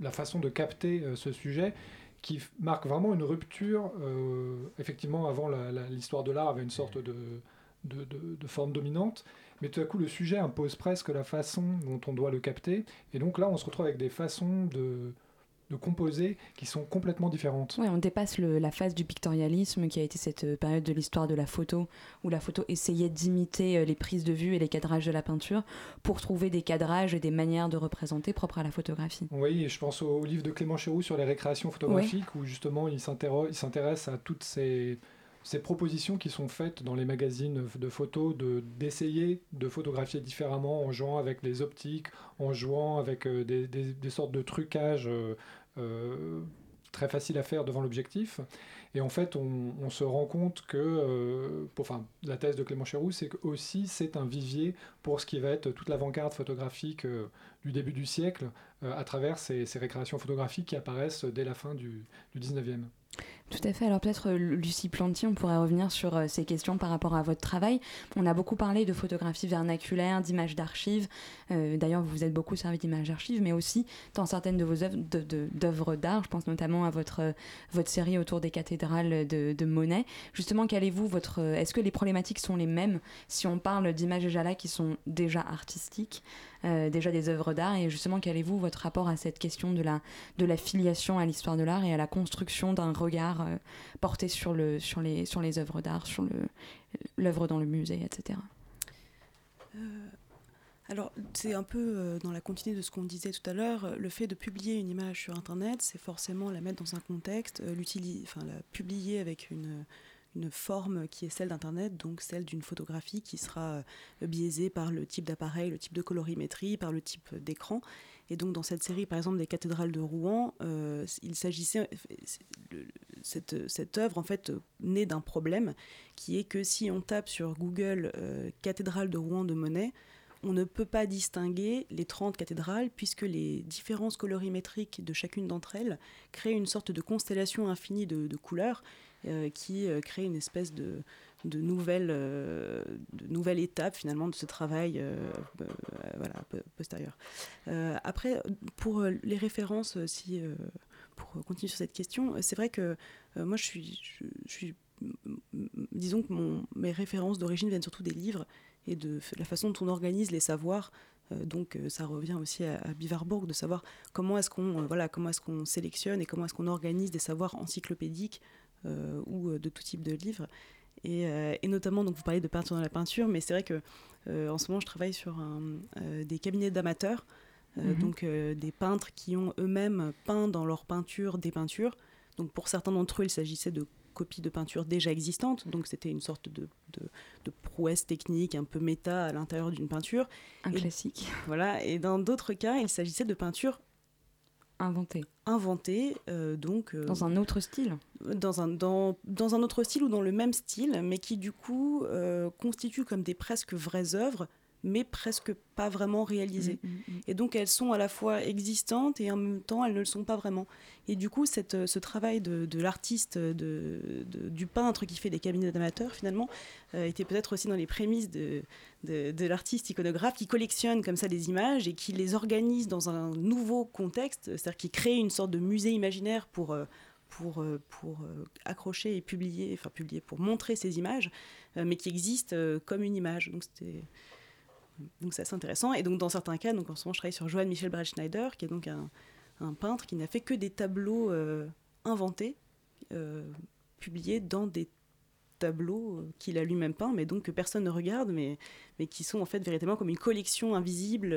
la façon de capter euh, ce sujet qui marque vraiment une rupture. euh, effectivement, avant, l'histoire de l'art avait une sorte de forme dominante, mais tout à coup, le sujet impose presque la façon dont on doit le capter. Et donc là, on se retrouve avec des façons de de composer qui sont complètement différentes. Oui, on dépasse le, la phase du pictorialisme qui a été cette euh, période de l'histoire de la photo où la photo essayait d'imiter euh, les prises de vue et les cadrages de la peinture pour trouver des cadrages et des manières de représenter propres à la photographie. Oui, et je pense au, livre de Clément Chéroux sur les récréations photographiques où justement il s'intéresse à toutes ces, ces propositions qui sont faites dans les magazines de photos de d'essayer de photographier différemment en jouant avec les optiques, en jouant avec euh, des, des, sortes de trucages euh, euh, très faciles à faire devant l'objectif. Et en fait, on, se rend compte que, enfin, la thèse de Clément Chéroux, c'est que aussi c'est un vivier pour ce qui va être toute l'avant-garde photographique du début du siècle, à travers ces, ces, récréations photographiques qui apparaissent dès la fin du, du 19e. Tout à fait. Alors peut-être Lucie Planty, on pourrait revenir sur euh, ces questions par rapport à votre travail. On a beaucoup parlé de photographie vernaculaire, d'images d'archives. Euh, D'ailleurs, vous vous êtes beaucoup servi d'images d'archives, mais aussi dans certaines de vos œuvres d'art. Je pense notamment à votre, euh, série autour des cathédrales de, Monet. Justement, quel est vous votre Est-ce que les problématiques sont les mêmes si on parle d'images déjà là qui sont déjà artistiques euh, déjà des œuvres d'art? Et justement quel est vous votre rapport à cette question de la filiation à l'histoire de l'art et à la construction d'un regard euh, porté sur, le, sur, les, sur les œuvres d'art, sur l'œuvre dans le musée, etc. Euh, alors, c'est un peu euh, dans la continuité de ce qu'on disait tout à l'heure. Le fait de publier une image sur Internet, c'est forcément la mettre dans un contexte, enfin, la publier avec une, une forme qui est celle d'Internet, donc celle d'une photographie qui sera biaisée par le type d'appareil, le type de colorimétrie, par le type d'écran. Et donc dans cette série, par exemple, des cathédrales de Rouen, euh, il s'agissait, cette, cette œuvre en fait naît d'un problème qui est que si on tape sur Google euh, cathédrale de Rouen de Monet, on ne peut pas distinguer les 30 cathédrales puisque les différences colorimétriques de chacune d'entre elles créent une sorte de constellation infinie de, couleurs euh, qui crée une espèce de, de, nouvelle, euh, de nouvelle étape finalement de ce travail euh, euh, voilà, postérieur. après, pour les références, si, pour continuer sur cette question, c'est vrai que moi je suis, je, suis disons que mon, mes références d'origine viennent surtout des livres et de la façon dont on organise les savoirs. Donc ça revient aussi à, à Bivarbourg de savoir comment est-ce qu'on voilà, comment est-ce qu'on sélectionne et comment est-ce qu'on organise des savoirs encyclopédiques ou de tout type de livres. Et, euh, et, notamment, donc vous parlez de peinture dans la peinture, mais c'est vrai que euh, en ce moment je travaille sur un, des cabinets d'amateurs, -hmm. donc des peintres qui ont eux-mêmes peint dans leur peinture des peintures. Donc pour certains d'entre eux, il s'agissait de copies de peinture déjà existantes, donc c'était une sorte de, de, de, prouesse technique un peu méta à l'intérieur d'une peinture. Un et, classique. Voilà, et dans d'autres cas, il s'agissait de peinture inventée. Inventée, euh, donc... Euh, dans un autre style dans un, dans, dans un autre style ou dans le même style, mais qui du coup euh, constituent comme des presque vraies œuvres, mais presque pas vraiment réalisées. Mmh, mmh, mmh. Et donc elles sont à la fois existantes et en même temps elles ne le sont pas vraiment. Et du coup, cette, ce travail de, de l'artiste, de, de, du peintre qui fait des cabinets d'amateurs, finalement, euh, était peut-être aussi dans les prémices de, de, l'artiste iconographe qui collectionne comme ça des images et qui les organise dans un nouveau contexte, c'est-à-dire qui crée une sorte de musée imaginaire pour... Euh, pour, euh, pour accrocher et publier, enfin publier, pour montrer ces images, mais qui existent comme une image. Donc c'était donc c'est assez intéressant. Et donc dans certains cas, donc en ce moment je travaille sur Johann Michel Breitschneider, qui est donc un, peintre qui n'a fait que des tableaux euh, inventés, euh, publiés dans des tableaux euh, qu'il a lui-même peints, mais donc que personne ne regarde, mais, mais qui sont en fait véritablement comme une collection invisible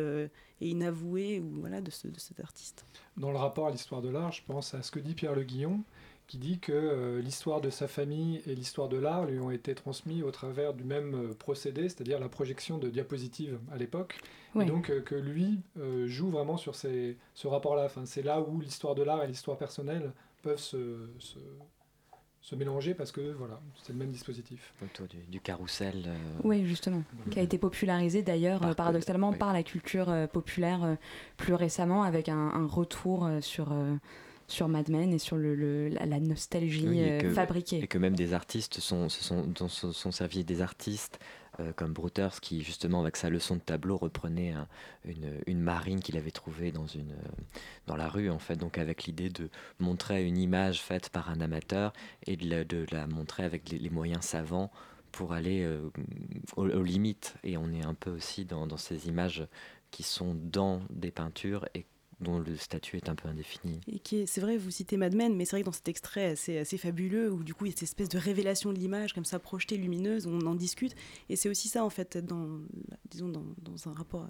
et inavouée ou, voilà, de, de cet artiste. Dans le rapport à l'histoire de l'art, je pense à ce que dit Pierre Le Guillon, qui dit que euh, l'histoire de sa famille et l'histoire de l'art lui ont été transmis au travers du même euh, procédé, c'est-à-dire la projection de diapositives à l'époque. Oui. Et donc euh, que lui euh, joue vraiment sur ces, ce rapport-là. Enfin, c'est là où l'histoire de l'art et l'histoire personnelle peuvent se, se, se, mélanger parce que voilà, c'est le même dispositif. Autour du, du carrousel. Euh... Oui, justement, mmh. qui a été popularisé d'ailleurs paradoxalement oui. par la culture populaire plus récemment avec un, un retour sur sur Mad Men et sur le, le, la, la, nostalgie oui, et que, fabriquée. Et que même des artistes sont, se sont, sont, sont servis des artistes euh, comme Brouters qui justement avec sa leçon de tableau reprenait un, une, une marine qu'il avait trouvée dans, une, dans la rue en fait donc avec l'idée de montrer une image faite par un amateur et de la, de la montrer avec les, les moyens savants pour aller euh, aux, aux limites et on est un peu aussi dans, dans ces images qui sont dans des peintures et dont le statut est un peu indéfini. Et c'est vrai, vous citez Mad Men, mais c'est vrai que dans cet extrait assez, assez fabuleux, où du coup il y a cette espèce de révélation de l'image, comme ça projetée, lumineuse, on en discute. Et c'est aussi ça, en fait, dans, disons, dans, dans un rapport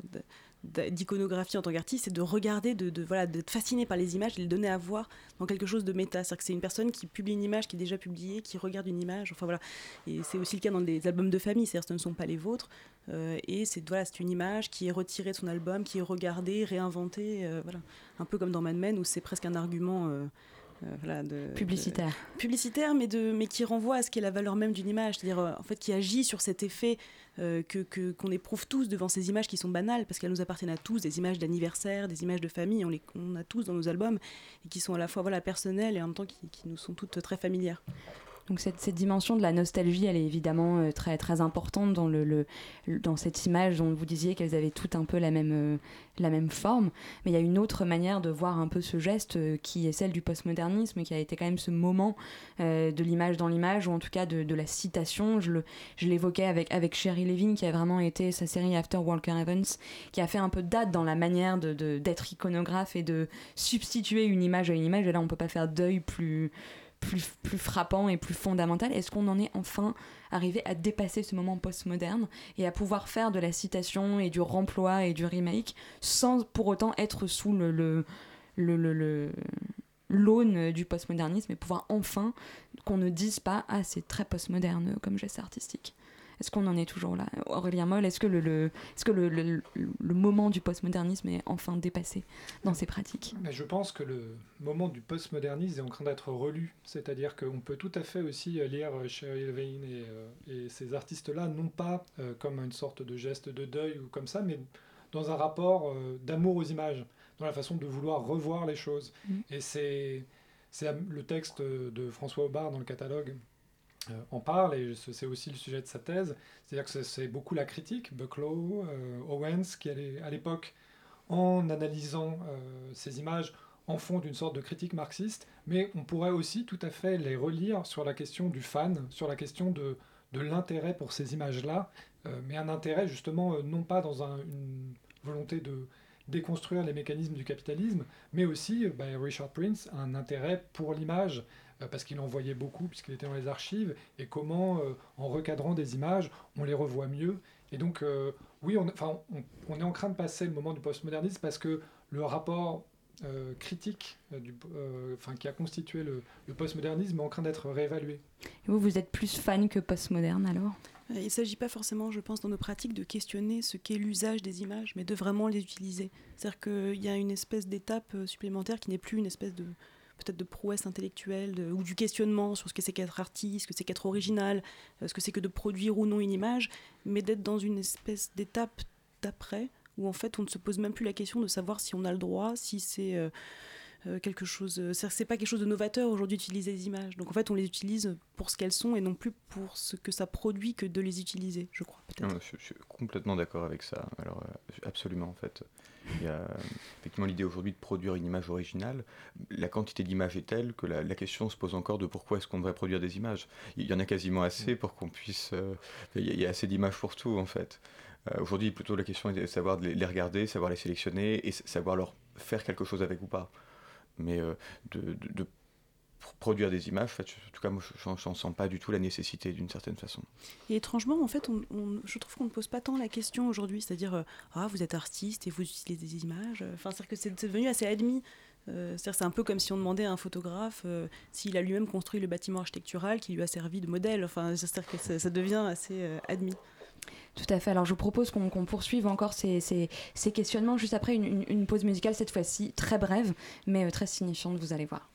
d'iconographie en tant qu'artiste, c'est de regarder, de, de, voilà, d'être fasciné par les images et de les donner à voir dans quelque chose de méta. C'est-à-dire que c'est une personne qui publie une image qui est déjà publiée, qui regarde une image, enfin voilà. Et c'est aussi le cas dans des albums de famille, c'est-à-dire que ce ne sont pas les vôtres. Euh, et c'est voilà, c'est une image qui est retirée de son album, qui est regardée, réinventée, euh, voilà. Un peu comme dans Mad Men, où c'est presque un argument... euh, voilà, de- Publicitaire. de- publicitaire, mais, de, mais qui renvoie à ce qu'est la valeur même d'une image, c'est-à-dire euh, en fait qui agit sur cet effet euh, que que- qu'on éprouve tous devant ces images qui sont banales, parce qu'elles nous appartiennent à tous, des images d'anniversaire, des images de famille, on les on a tous dans nos albums, et qui sont à la fois voilà personnelles et en même temps qui, qui nous sont toutes très familières. Donc cette, cette dimension de la nostalgie, elle est évidemment euh, très, très importante dans, le, dans cette image dont vous disiez qu'elles avaient toutes un peu la même, euh, la même forme. Mais il y a une autre manière de voir un peu ce geste euh, qui est celle du postmodernisme, qui a été quand même ce moment de l'image dans l'image, ou en tout cas de, de la citation. Je le- je l'évoquais avec, avec Sherry Levin, qui a vraiment été sa série After Walker Evans, qui a fait un peu de date dans la manière de- de- d'être iconographe et de substituer une image à une image. Et là, on peut pas faire deuil plus plus, plus frappant et plus fondamental Est-ce qu'on en est enfin arrivé à dépasser ce moment postmoderne et à pouvoir faire de la citation et du remploi et du remake sans pour autant être sous le, le, le, le- l'aune du postmodernisme et pouvoir enfin qu'on ne dise pas ah c'est très postmoderne comme geste artistique? Est-ce qu'on en est toujours là? Aurélien Moll, est-ce que le, le- est-ce que le, le- le moment du postmodernisme est enfin dépassé dans ses pratiques? Mais je pense que le moment du postmodernisme est en train d'être relu. C'est-à-dire qu'on peut tout à fait aussi lire Sherry Levine et, euh, et ces artistes-là, non pas euh, comme une sorte de geste de deuil ou comme ça, mais dans un rapport euh, d'amour aux images, dans la façon de vouloir revoir les choses. Mhm. Et c'est le texte de François Aubard dans le catalogue en parle, et ce- c'est aussi le sujet de sa thèse. C'est-à-dire que c'est- beaucoup la critique, Bucklow, euh, Owens, qui à l'époque, en analysant euh, ces images, en font d'une sorte de critique marxiste, mais on pourrait aussi tout à fait les relire sur la question du fan, sur la question de, de l'intérêt pour ces images-là, euh, mais un intérêt justement euh, non pas dans un- une volonté de déconstruire les mécanismes du capitalisme, mais aussi, euh, bah, Richard Prince un intérêt pour l'image, euh, parce qu'il en voyait beaucoup, puisqu'il était dans les archives, et comment, euh, en recadrant des images, on les revoit mieux. Et donc, euh, oui, on, enfin, on, on est en train de passer le moment du postmodernisme parce que le rapport euh, critique du, enfin, qui a constitué le, le postmodernisme est en train d'être réévalué. Et vous, vous êtes plus fan que postmoderne alors? Il ne s'agit pas forcément, je pense, dans nos pratiques, de questionner ce qu'est l'usage des images, mais de vraiment les utiliser. C'est-à-dire qu'il y a une espèce d'étape supplémentaire qui n'est plus une espèce de peut-être de prouesse intellectuelle ou du questionnement sur ce que c'est qu'être artiste, ce que c'est qu'être original, euh, ce que c'est que de produire ou non une image, mais d'être dans une espèce d'étape d'après où en fait on ne se pose même plus la question de savoir si on a le droit, si c'est euh, euh, c'est pas quelque chose de novateur aujourd'hui d'utiliser les images. Donc en fait on les utilise pour ce qu'elles sont et non plus pour ce que ça produit que de les utiliser, je crois je, suis complètement d'accord avec ça. Alors, euh, absolument, en fait. Il y a effectivement l'idée aujourd'hui de produire une image originale. La quantité d'images est telle que la, question se pose encore de pourquoi est-ce qu'on devrait produire des images. Il y en a quasiment assez pour qu'on puisse. il, y a, assez d'images pour tout, en fait. Aujourd'hui, plutôt la question est de savoir les, regarder, savoir les sélectionner et savoir leur faire quelque chose avec ou pas. Mais euh, de, de- de pr- produire des images, en, tout cas, moi, je n'en sens pas du tout la nécessité d'une certaine façon. Et étrangement, en fait, je trouve qu'on ne pose pas tant la question aujourd'hui, c'est-à-dire euh, ah vous êtes artiste et vous utilisez des images. Enfin, c'est-à-dire que c'est devenu assez admis. Euh, c'est un peu comme si on demandait à un photographe euh, s'il a lui-même construit le bâtiment architectural qui lui a servi de modèle. Enfin, c'est-à-dire que ça, devient assez euh, admis. Tout à fait. Alors je vous propose qu'on poursuive encore ces, questionnements juste après une pause musicale, cette fois-ci très brève, mais euh, très signifiante, vous allez voir.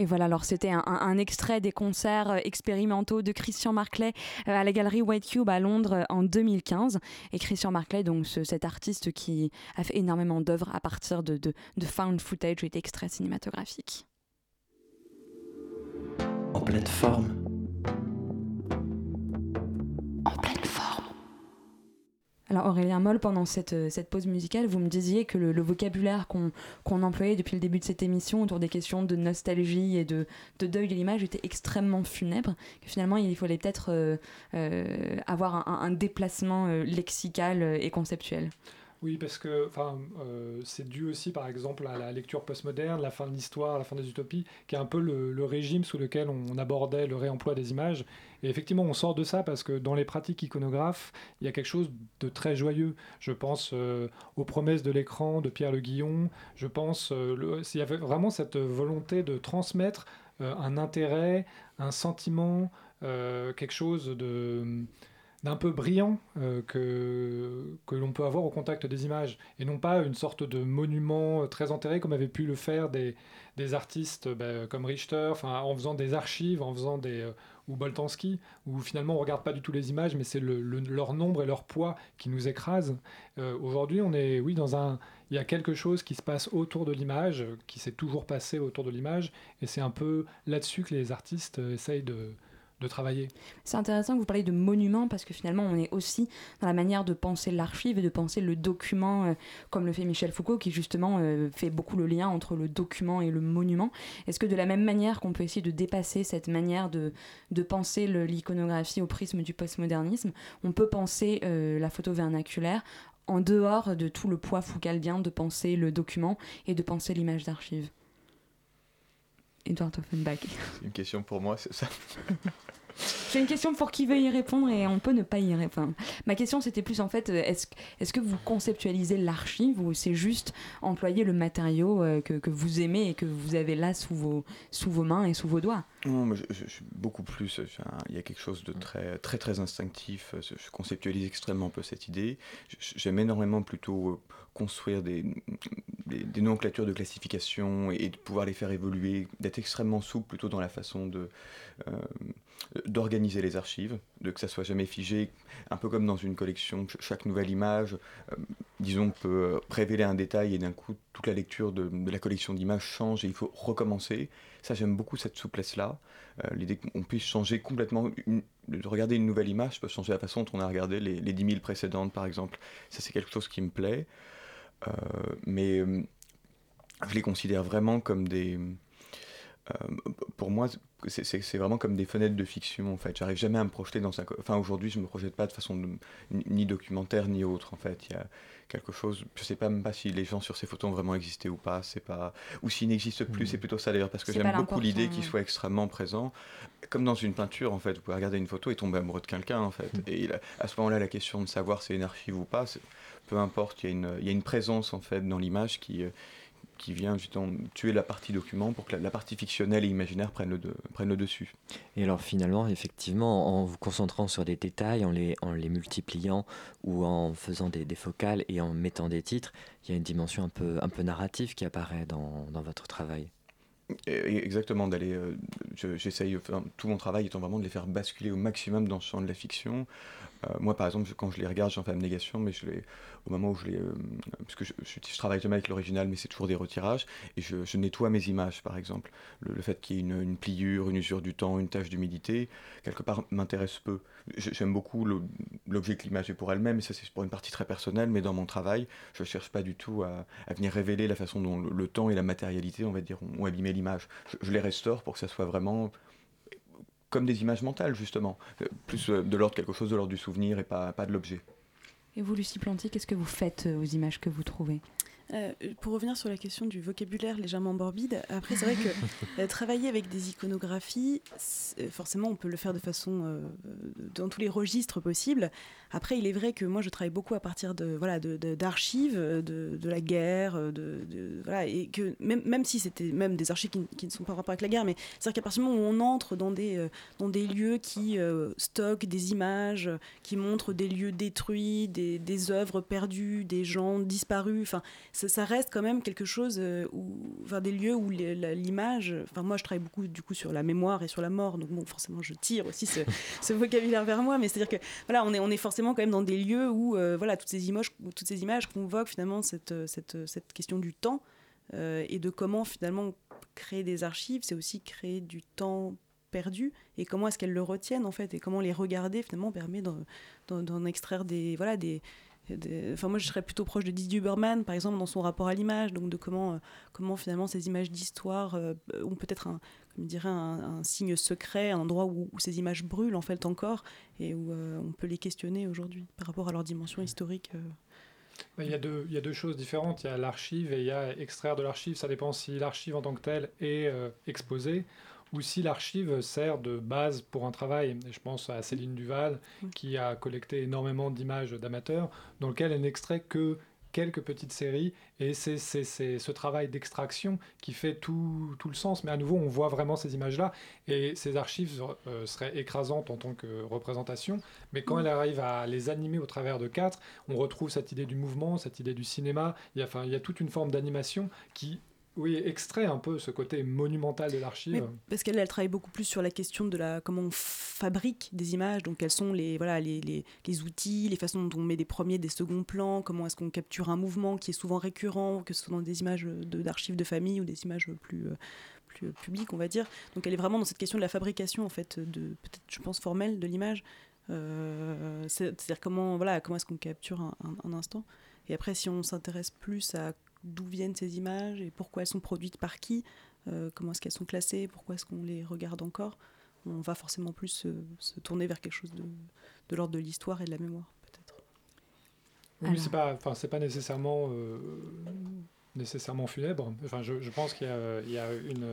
Et voilà, alors c'était un, extrait des concerts expérimentaux de Christian Marclay à la galerie White Cube à Londres en 2015. Et Christian Marclay, donc cet artiste qui a fait énormément d'œuvres à partir de, de, de found footage et d'extraits cinématographiques. En pleine forme. Aurélien Moll, pendant cette, euh, cette pause musicale, vous me disiez que le, vocabulaire qu'on employait depuis le début de cette émission autour des questions de nostalgie et de, de deuil de l'image était extrêmement funèbre, que finalement il fallait peut-être euh, euh, avoir un déplacement lexical et conceptuel. Oui, parce que enfin, euh, c'est dû aussi, par exemple, à la lecture postmoderne, la fin de l'histoire, la fin des utopies, qui est un peu le, régime sous lequel on abordait le réemploi des images. Et effectivement, on sort de ça parce que dans les pratiques iconographes, il y a quelque chose de très joyeux. Je pense euh, aux promesses de l'écran de Pierre Le Guillon. Je pense, euh, il y avait vraiment cette volonté de transmettre un intérêt, un sentiment, quelque chose de d'un peu brillant euh, que, que l'on peut avoir au contact des images, et non pas une sorte de monument très enterré comme avaient pu le faire des, des artistes bah, comme Richter, en faisant des archives, en faisant des... Euh, ou Boltanski, où finalement on regarde pas du tout les images, mais c'est le, leur nombre et leur poids qui nous écrasent. Euh, aujourd'hui, on est, oui, dans un... Il y a quelque chose qui se passe autour de l'image, qui s'est toujours passé autour de l'image, et c'est un peu là-dessus que les artistes essayent de de travailler. C'est intéressant que vous parliez de monument parce que finalement on est aussi dans la manière de penser l'archive et de penser le document euh, comme le fait Michel Foucault qui justement euh, fait beaucoup le lien entre le document et le monument. Est-ce que de la même manière qu'on peut essayer de dépasser cette manière de, de penser l'iconographie au prisme du postmodernisme, on peut penser euh, la photo vernaculaire en dehors de tout le poids foucaldien de penser le document et de penser l'image d'archive? Edouard Offenbach. C'est une question pour moi, c'est ça C'est une question pour qui veut y répondre et on peut ne pas y répondre. Ma question c'était plus en fait, euh, est-ce est que vous conceptualisez l'archive ou c'est juste employer le matériau euh, que, que, vous aimez et que vous avez là sous vos, sous vos mains et sous vos doigts? Non, mais je, suis beaucoup plus. Il y a quelque chose de très très très instinctif. Je conceptualise extrêmement peu cette idée. J'aime énormément plutôt euh, construire des, des, nomenclatures de classification et de pouvoir les faire évoluer, d'être extrêmement souple plutôt dans la façon de d'organiser les archives, de que ça soit jamais figé, un peu comme dans une collection, chaque nouvelle image, euh, disons, peut euh, révéler un détail et d'un coup toute la lecture de, la collection d'images change et il faut recommencer. Ça, j'aime beaucoup cette souplesse-là. Euh, l'idée qu'on puisse changer complètement, de regarder une nouvelle image peut changer la façon dont on a regardé les 10 000 précédentes, par exemple. Ça, c'est quelque chose qui me plaît. Mais je les considère vraiment comme des pour moi, c'est vraiment comme des fenêtres de fiction en fait. J'arrive jamais à me projeter dans un. Enfin aujourd'hui, je me projette pas de façon ni documentaire ni autre en fait. Il y a quelque chose. Je sais pas même pas si les gens sur ces photos ont vraiment existé ou pas. C'est pas ou s'ils n'existent plus. Hmm. C'est plutôt ça d'ailleurs parce que j'aime beaucoup l'idée qu'ils soient extrêmement présents. Comme dans une peinture en fait, vous pouvez regarder une photo et tomber amoureux de quelqu'un en fait. Hmm. Et à ce moment-là, la question de savoir si c'est une archive ou pas, peu importe. Il y a une il y a une présence en fait dans l'image qui euh, qui vient justement tuer la partie document pour que la, partie fictionnelle et imaginaire prenne le, le dessus. Et alors finalement, effectivement, en vous concentrant sur des détails, en les, en les multipliant ou en faisant des, des, focales et en mettant des titres, il y a une dimension un peu, un peu narrative qui apparaît dans, dans votre travail. Exactement, d'aller. Euh, j'essaye, tout mon travail étant vraiment de les faire basculer au maximum dans le champ de la fiction. Euh, moi, par exemple, quand je les regarde, j'en fais abnégation, mais je les, au moment où je les. Euh, parce que je, travaille jamais avec l'original, mais c'est toujours des retirages, et je, nettoie mes images, par exemple. Le, fait qu'il y ait une, pliure, une usure du temps, une tache d'humidité, quelque part, m'intéresse peu. J'aime beaucoup l'objet que l'image est pour elle-même, et ça, c'est pour une partie très personnelle, mais dans mon travail, je cherche pas du tout à, venir révéler la façon dont le, temps et la matérialité, on va dire, ont, abîmé l'image. Je les restaure pour que ça soit vraiment comme des images mentales, justement. Euh, plus euh, de l'ordre quelque chose de l'ordre du souvenir et pas, pas de l'objet. Et vous, Lucie Planty, qu'est-ce que vous faites euh, aux images que vous trouvez? Euh, pour revenir sur la question du vocabulaire légèrement morbide, après c'est vrai que [LAUGHS] euh, travailler avec des iconographies, euh, forcément on peut le faire de façon dans tous les registres possibles. Après il est vrai que moi je travaille beaucoup à partir de voilà d'archives de, de, la guerre, de, voilà et que même, même si c'était même des archives qui, ne sont pas en rapport avec la guerre, mais c'est-à-dire qu'à partir du moment où on entre dans des dans des lieux qui stockent des images, qui montrent des lieux détruits, des, des œuvres perdues, des gens disparus, enfin ça, ça reste quand même quelque chose euh, où, enfin, des lieux où l'image. Enfin, moi, je travaille beaucoup du coup sur la mémoire et sur la mort, donc bon, forcément, je tire aussi ce, [LAUGHS] ce vocabulaire vers moi, mais c'est-à-dire que voilà, on est, on est forcément quand même dans des lieux où euh, voilà, toutes ces images, toutes ces images convoquent finalement cette, euh, cette, cette question du temps euh, et de comment finalement créer des archives, c'est aussi créer du temps perdu et comment est-ce qu'elles le retiennent en fait et comment les regarder finalement permet d'en extraire des voilà des Enfin, moi, je serais plutôt proche de Didier Huberman, par exemple, dans son rapport à l'image, donc de comment, euh, comment finalement ces images d'histoire euh, ont peut-être un, comme dirait, un, signe secret, un endroit où, ces images brûlent en fait encore, et où euh, on peut les questionner aujourd'hui par rapport à leur dimension historique. Il y, a deux, choses différentes. Il y a l'archive et il y a extraire de l'archive. Ça dépend si l'archive en tant que telle est exposée ou si l'archive sert de base pour un travail. Et je pense à Céline Duval qui a collecté énormément d'images d'amateurs dans lequel elle n'extrait que quelques petites séries et c'est ce travail d'extraction qui fait tout, tout le sens. Mais à nouveau, on voit vraiment ces images-là et ces archives euh, seraient écrasantes en tant que représentation. Mais quand elle arrive à les animer au travers de quatre, on retrouve cette idée du mouvement, cette idée du cinéma. Il y a, enfin, il y a toute une forme d'animation qui oui, extrait un peu ce côté monumental de l'archive. Parce qu'elle elle travaille beaucoup plus sur la question de la comment on fabrique des images, donc quels sont les voilà les, les, les outils, les façons dont on met des premiers, des seconds plans, comment est-ce qu'on capture un mouvement qui est souvent récurrent, que ce soit dans des images d'archives de, famille ou des images plus euh, plus euh, publiques, on va dire. Donc elle est vraiment dans cette question de la fabrication en fait, de peut-être je pense formelle de l'image. Euh, c'est- C'est-à-dire comment voilà comment est-ce qu'on capture un, un- un instant. Et après si on s'intéresse plus à d'où viennent ces images et pourquoi elles sont produites par qui, euh, comment est-ce qu'elles sont classées, pourquoi est-ce qu'on les regarde encore, on va forcément plus se, tourner vers quelque chose de, l'ordre de l'histoire et de la mémoire, peut-être. Oui, Alors. c'est pas, enfin, c'est pas nécessairement, euh, nécessairement funèbre. Enfin, je, pense qu'il y a, une,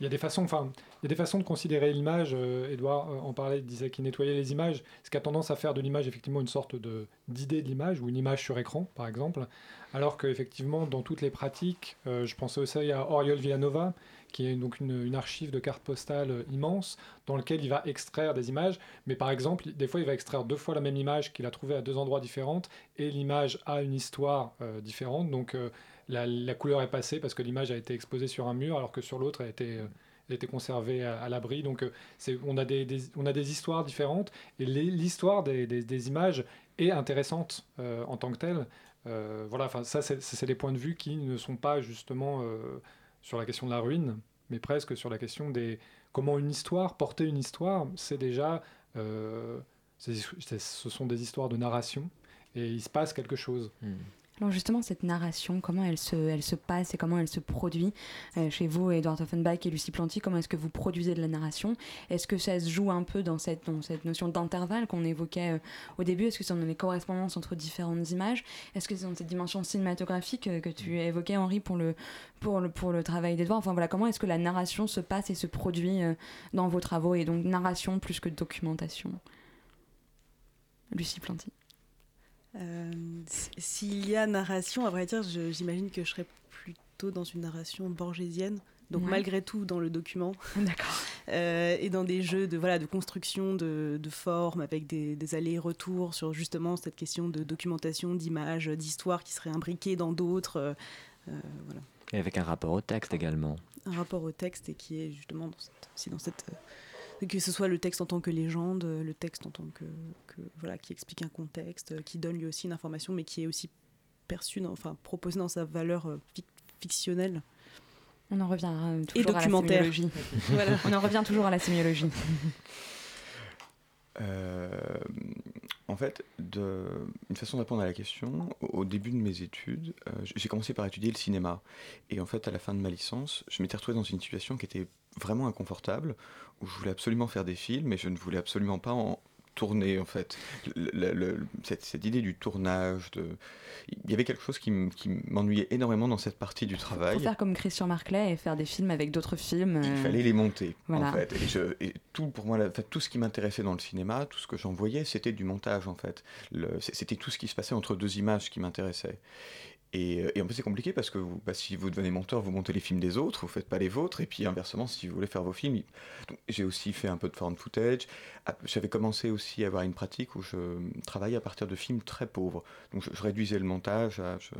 il y a des façons, enfin, il y a des façons de considérer l'image. euh, Edouard euh, en parlait, il disait qu'il nettoyait les images, ce qui a tendance à faire de l'image effectivement une sorte de d'idée de l'image ou une image sur écran, par exemple. Alors qu'effectivement, dans toutes les pratiques, euh, je pensais aussi à Oriol Villanova, qui est donc une, archive de cartes postales euh, immense, dans lequel il va extraire des images. Mais par exemple, des fois, il va extraire deux fois la même image qu'il a trouvée à deux endroits différents, et l'image a une histoire différente. Donc la, couleur est passée parce que l'image a été exposée sur un mur, alors que sur l'autre, elle a été, conservée à, l'abri. Donc euh, on, a des, histoires différentes, et l'histoire des, images est intéressante euh, en tant que telle. Euh, voilà, ça, c'est, des points de vue qui ne sont pas justement sur la question de la ruine, mais presque sur la question des comment une histoire, porter une histoire, c'est déjà, ce sont des histoires de narration et il se passe quelque chose. Alors justement, cette narration, comment elle se, passe et comment elle se produit euh, chez vous, Edouard Offenbach et Lucie Planty, comment est-ce que vous produisez de la narration? Est-ce que ça se joue un peu dans cette, notion d'intervalle qu'on évoquait euh, au début? Est-ce que c'est dans les correspondances entre différentes images? Est-ce que c'est dans cette dimension cinématographique euh, que tu évoquais, Henri, pour le, pour le, travail d'Edouard Enfin voilà, comment est-ce que la narration se passe et se produit dans vos travaux? Et donc narration plus que documentation. Lucie Planty. Euh, S'il y a narration, à vrai dire, je- j'imagine que je serais plutôt dans une narration borgésienne. Donc Ouais. malgré tout dans le document. [LAUGHS] D'accord. Euh, et dans des jeux de, voilà, de construction de, de formes avec des, des allers-retours sur justement cette question de documentation, d'image, d'histoire qui serait imbriquée dans d'autres. euh, euh, voilà. Et avec un rapport au texte également. Un rapport au texte et qui est justement dans cette, aussi dans cette... que ce soit le texte en tant que légende, euh, le texte en tant que, que voilà, qui explique un contexte, euh, qui donne lui aussi une information, mais qui est aussi perçu, dans- enfin proposé dans sa valeur euh, fic- fictionnelle. On en revient euh, Et toujours à la sémiologie. [LAUGHS] Voilà. On en revient toujours à la sémiologie. [LAUGHS] Euh, en fait, de, une façon de répondre à la question, au au début de mes études, euh, j'ai commencé par étudier le cinéma. Et en fait, à la fin de ma licence, je m'étais retrouvé dans une situation qui était vraiment inconfortable, où je voulais absolument faire des films, mais je ne voulais absolument pas en tourner, en fait. Le- le- le- cette, cette idée du tournage, de... il y avait quelque chose qui m'ennuyait énormément dans cette partie du travail. Faut faire comme Christian Marclay et faire des films avec d'autres films. Il euh, fallait les monter, voilà. en fait. Et, je- et tout, pour moi, la- tout ce qui m'intéressait dans le cinéma, tout ce que j'en voyais, c'était du montage, en fait. C'était tout ce qui se passait entre deux images qui m'intéressait. Et, euh, et en plus, c'est compliqué parce que bah, si vous devenez monteur, vous montez les films des autres, vous faites pas les vôtres. Et puis inversement, si vous voulez faire vos films, j'ai aussi fait un peu de found footage. Ah, J'avais commencé aussi à avoir une pratique où je travaillais à partir de films très pauvres. Donc je, réduisais le montage. je,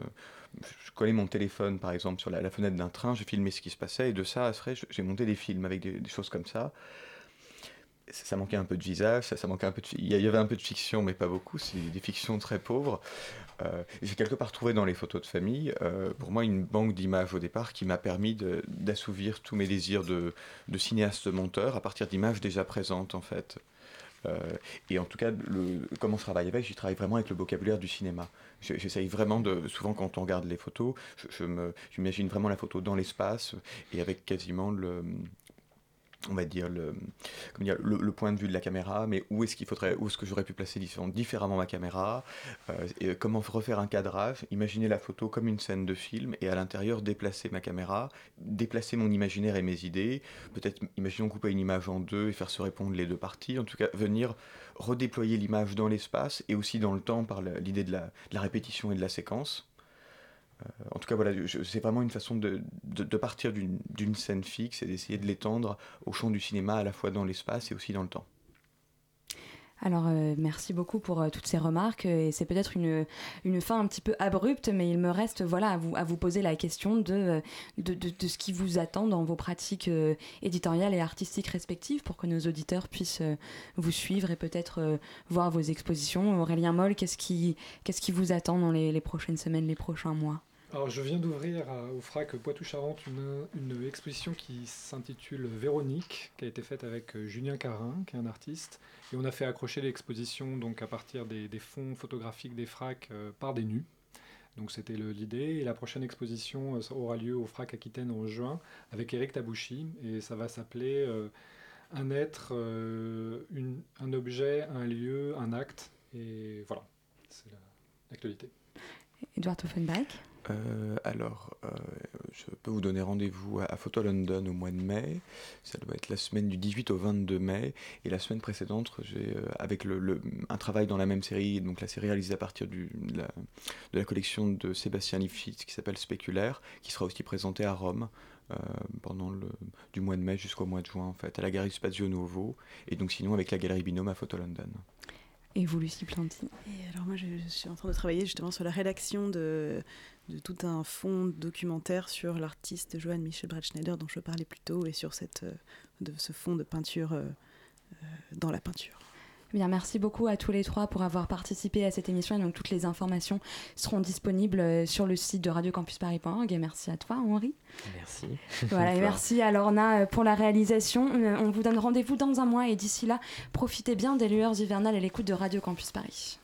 je collais mon téléphone, par exemple, sur la, fenêtre d'un train, je filmais ce qui se passait. Et de ça, après, j'ai monté des films avec des, choses comme ça. Ça, manquait un peu de visage, ça, ça manquait un peu de, il y avait un peu de fiction, mais pas beaucoup. C'est des fictions très pauvres. Euh, j'ai quelque part trouvé dans les photos de famille, euh, pour moi, une banque d'images au départ qui m'a permis d'assouvir tous mes désirs de, cinéaste-monteur à partir d'images déjà présentes, en fait. Euh, et en tout cas, comment je travaille avec, j'y travaille vraiment avec le vocabulaire du cinéma. J'essaye vraiment de. Souvent, quand on regarde les photos, je, je j'imagine vraiment la photo dans l'espace et avec quasiment le. On va dire le, le, point de vue de la caméra, mais où est-ce qu'il faudrait, où est-ce que j'aurais pu placer différemment, ma caméra, euh, et comment refaire un cadrage, imaginer la photo comme une scène de film, et à l'intérieur déplacer ma caméra, déplacer mon imaginaire et mes idées, peut-être, imaginons couper une image en deux et faire se répondre les deux parties, en tout cas venir redéployer l'image dans l'espace et aussi dans le temps par l'idée de la répétition et de la séquence. Euh, en tout cas, voilà, c'est vraiment une façon de, de- partir d'une scène fixe et d'essayer de l'étendre au champ du cinéma à la fois dans l'espace et aussi dans le temps. Alors, euh, merci beaucoup pour euh, toutes ces remarques. Et c'est peut-être une, une fin un petit peu abrupte, mais il me reste voilà, à, vous, à vous poser la question de, euh, de, ce qui vous attend dans vos pratiques éditoriales et artistiques respectives pour que nos auditeurs puissent vous suivre et peut-être voir vos expositions. Aurélien Moll, qu'est-ce qui, qu'est-ce qui vous attend dans les prochaines semaines, les prochains mois? Alors, je viens d'ouvrir au FRAC Poitou-Charentes une, exposition qui s'intitule Véronique, qui a été faite avec euh, Julien Carin, qui est un artiste. Et on a fait accrocher l'exposition donc à partir des, fonds photographiques des FRAC euh, par des nus. Donc c'était l'idée. Et la prochaine exposition euh, aura lieu au FRAC Aquitaine en juin avec Eric Tabouchi. Et ça va s'appeler Un être, un objet, un lieu, un acte. Et voilà, c'est la- l'actualité. Edouard Offenbach Euh, alors, euh, je peux vous donner rendez-vous à, Photo London au mois de mai. Ça doit être la semaine du 18 au 22 mai. Et la semaine précédente, j'ai euh, avec le, un travail dans la même série, donc la série réalisée à partir de, la, collection de Sébastien Lifshitz qui s'appelle Spéculaire, qui sera aussi présentée à Rome. pendant le du mois de mai jusqu'au mois de juin en fait à la galerie Spazio Nuovo et donc sinon avec la galerie Binôme à Photo London. Et vous, Lucie Planty Et alors moi, je, suis en train de travailler justement sur la rédaction de, tout un fond documentaire sur l'artiste Johann Michel Breitschneider dont je parlais plus tôt et sur cette, euh, de ce fond de peinture euh, euh, dans la peinture. Bien, merci beaucoup à tous les trois pour avoir participé à cette émission. Et donc, toutes les informations seront disponibles euh, sur le site de radiocampusparis.org. Et merci à toi, Henri. Merci. [LAUGHS] Voilà, et merci à Lorna euh, pour la réalisation. Euh, On vous donne rendez-vous dans un mois. Et d'ici là, profitez bien des lueurs hivernales et l'écoute de Radio Campus Paris.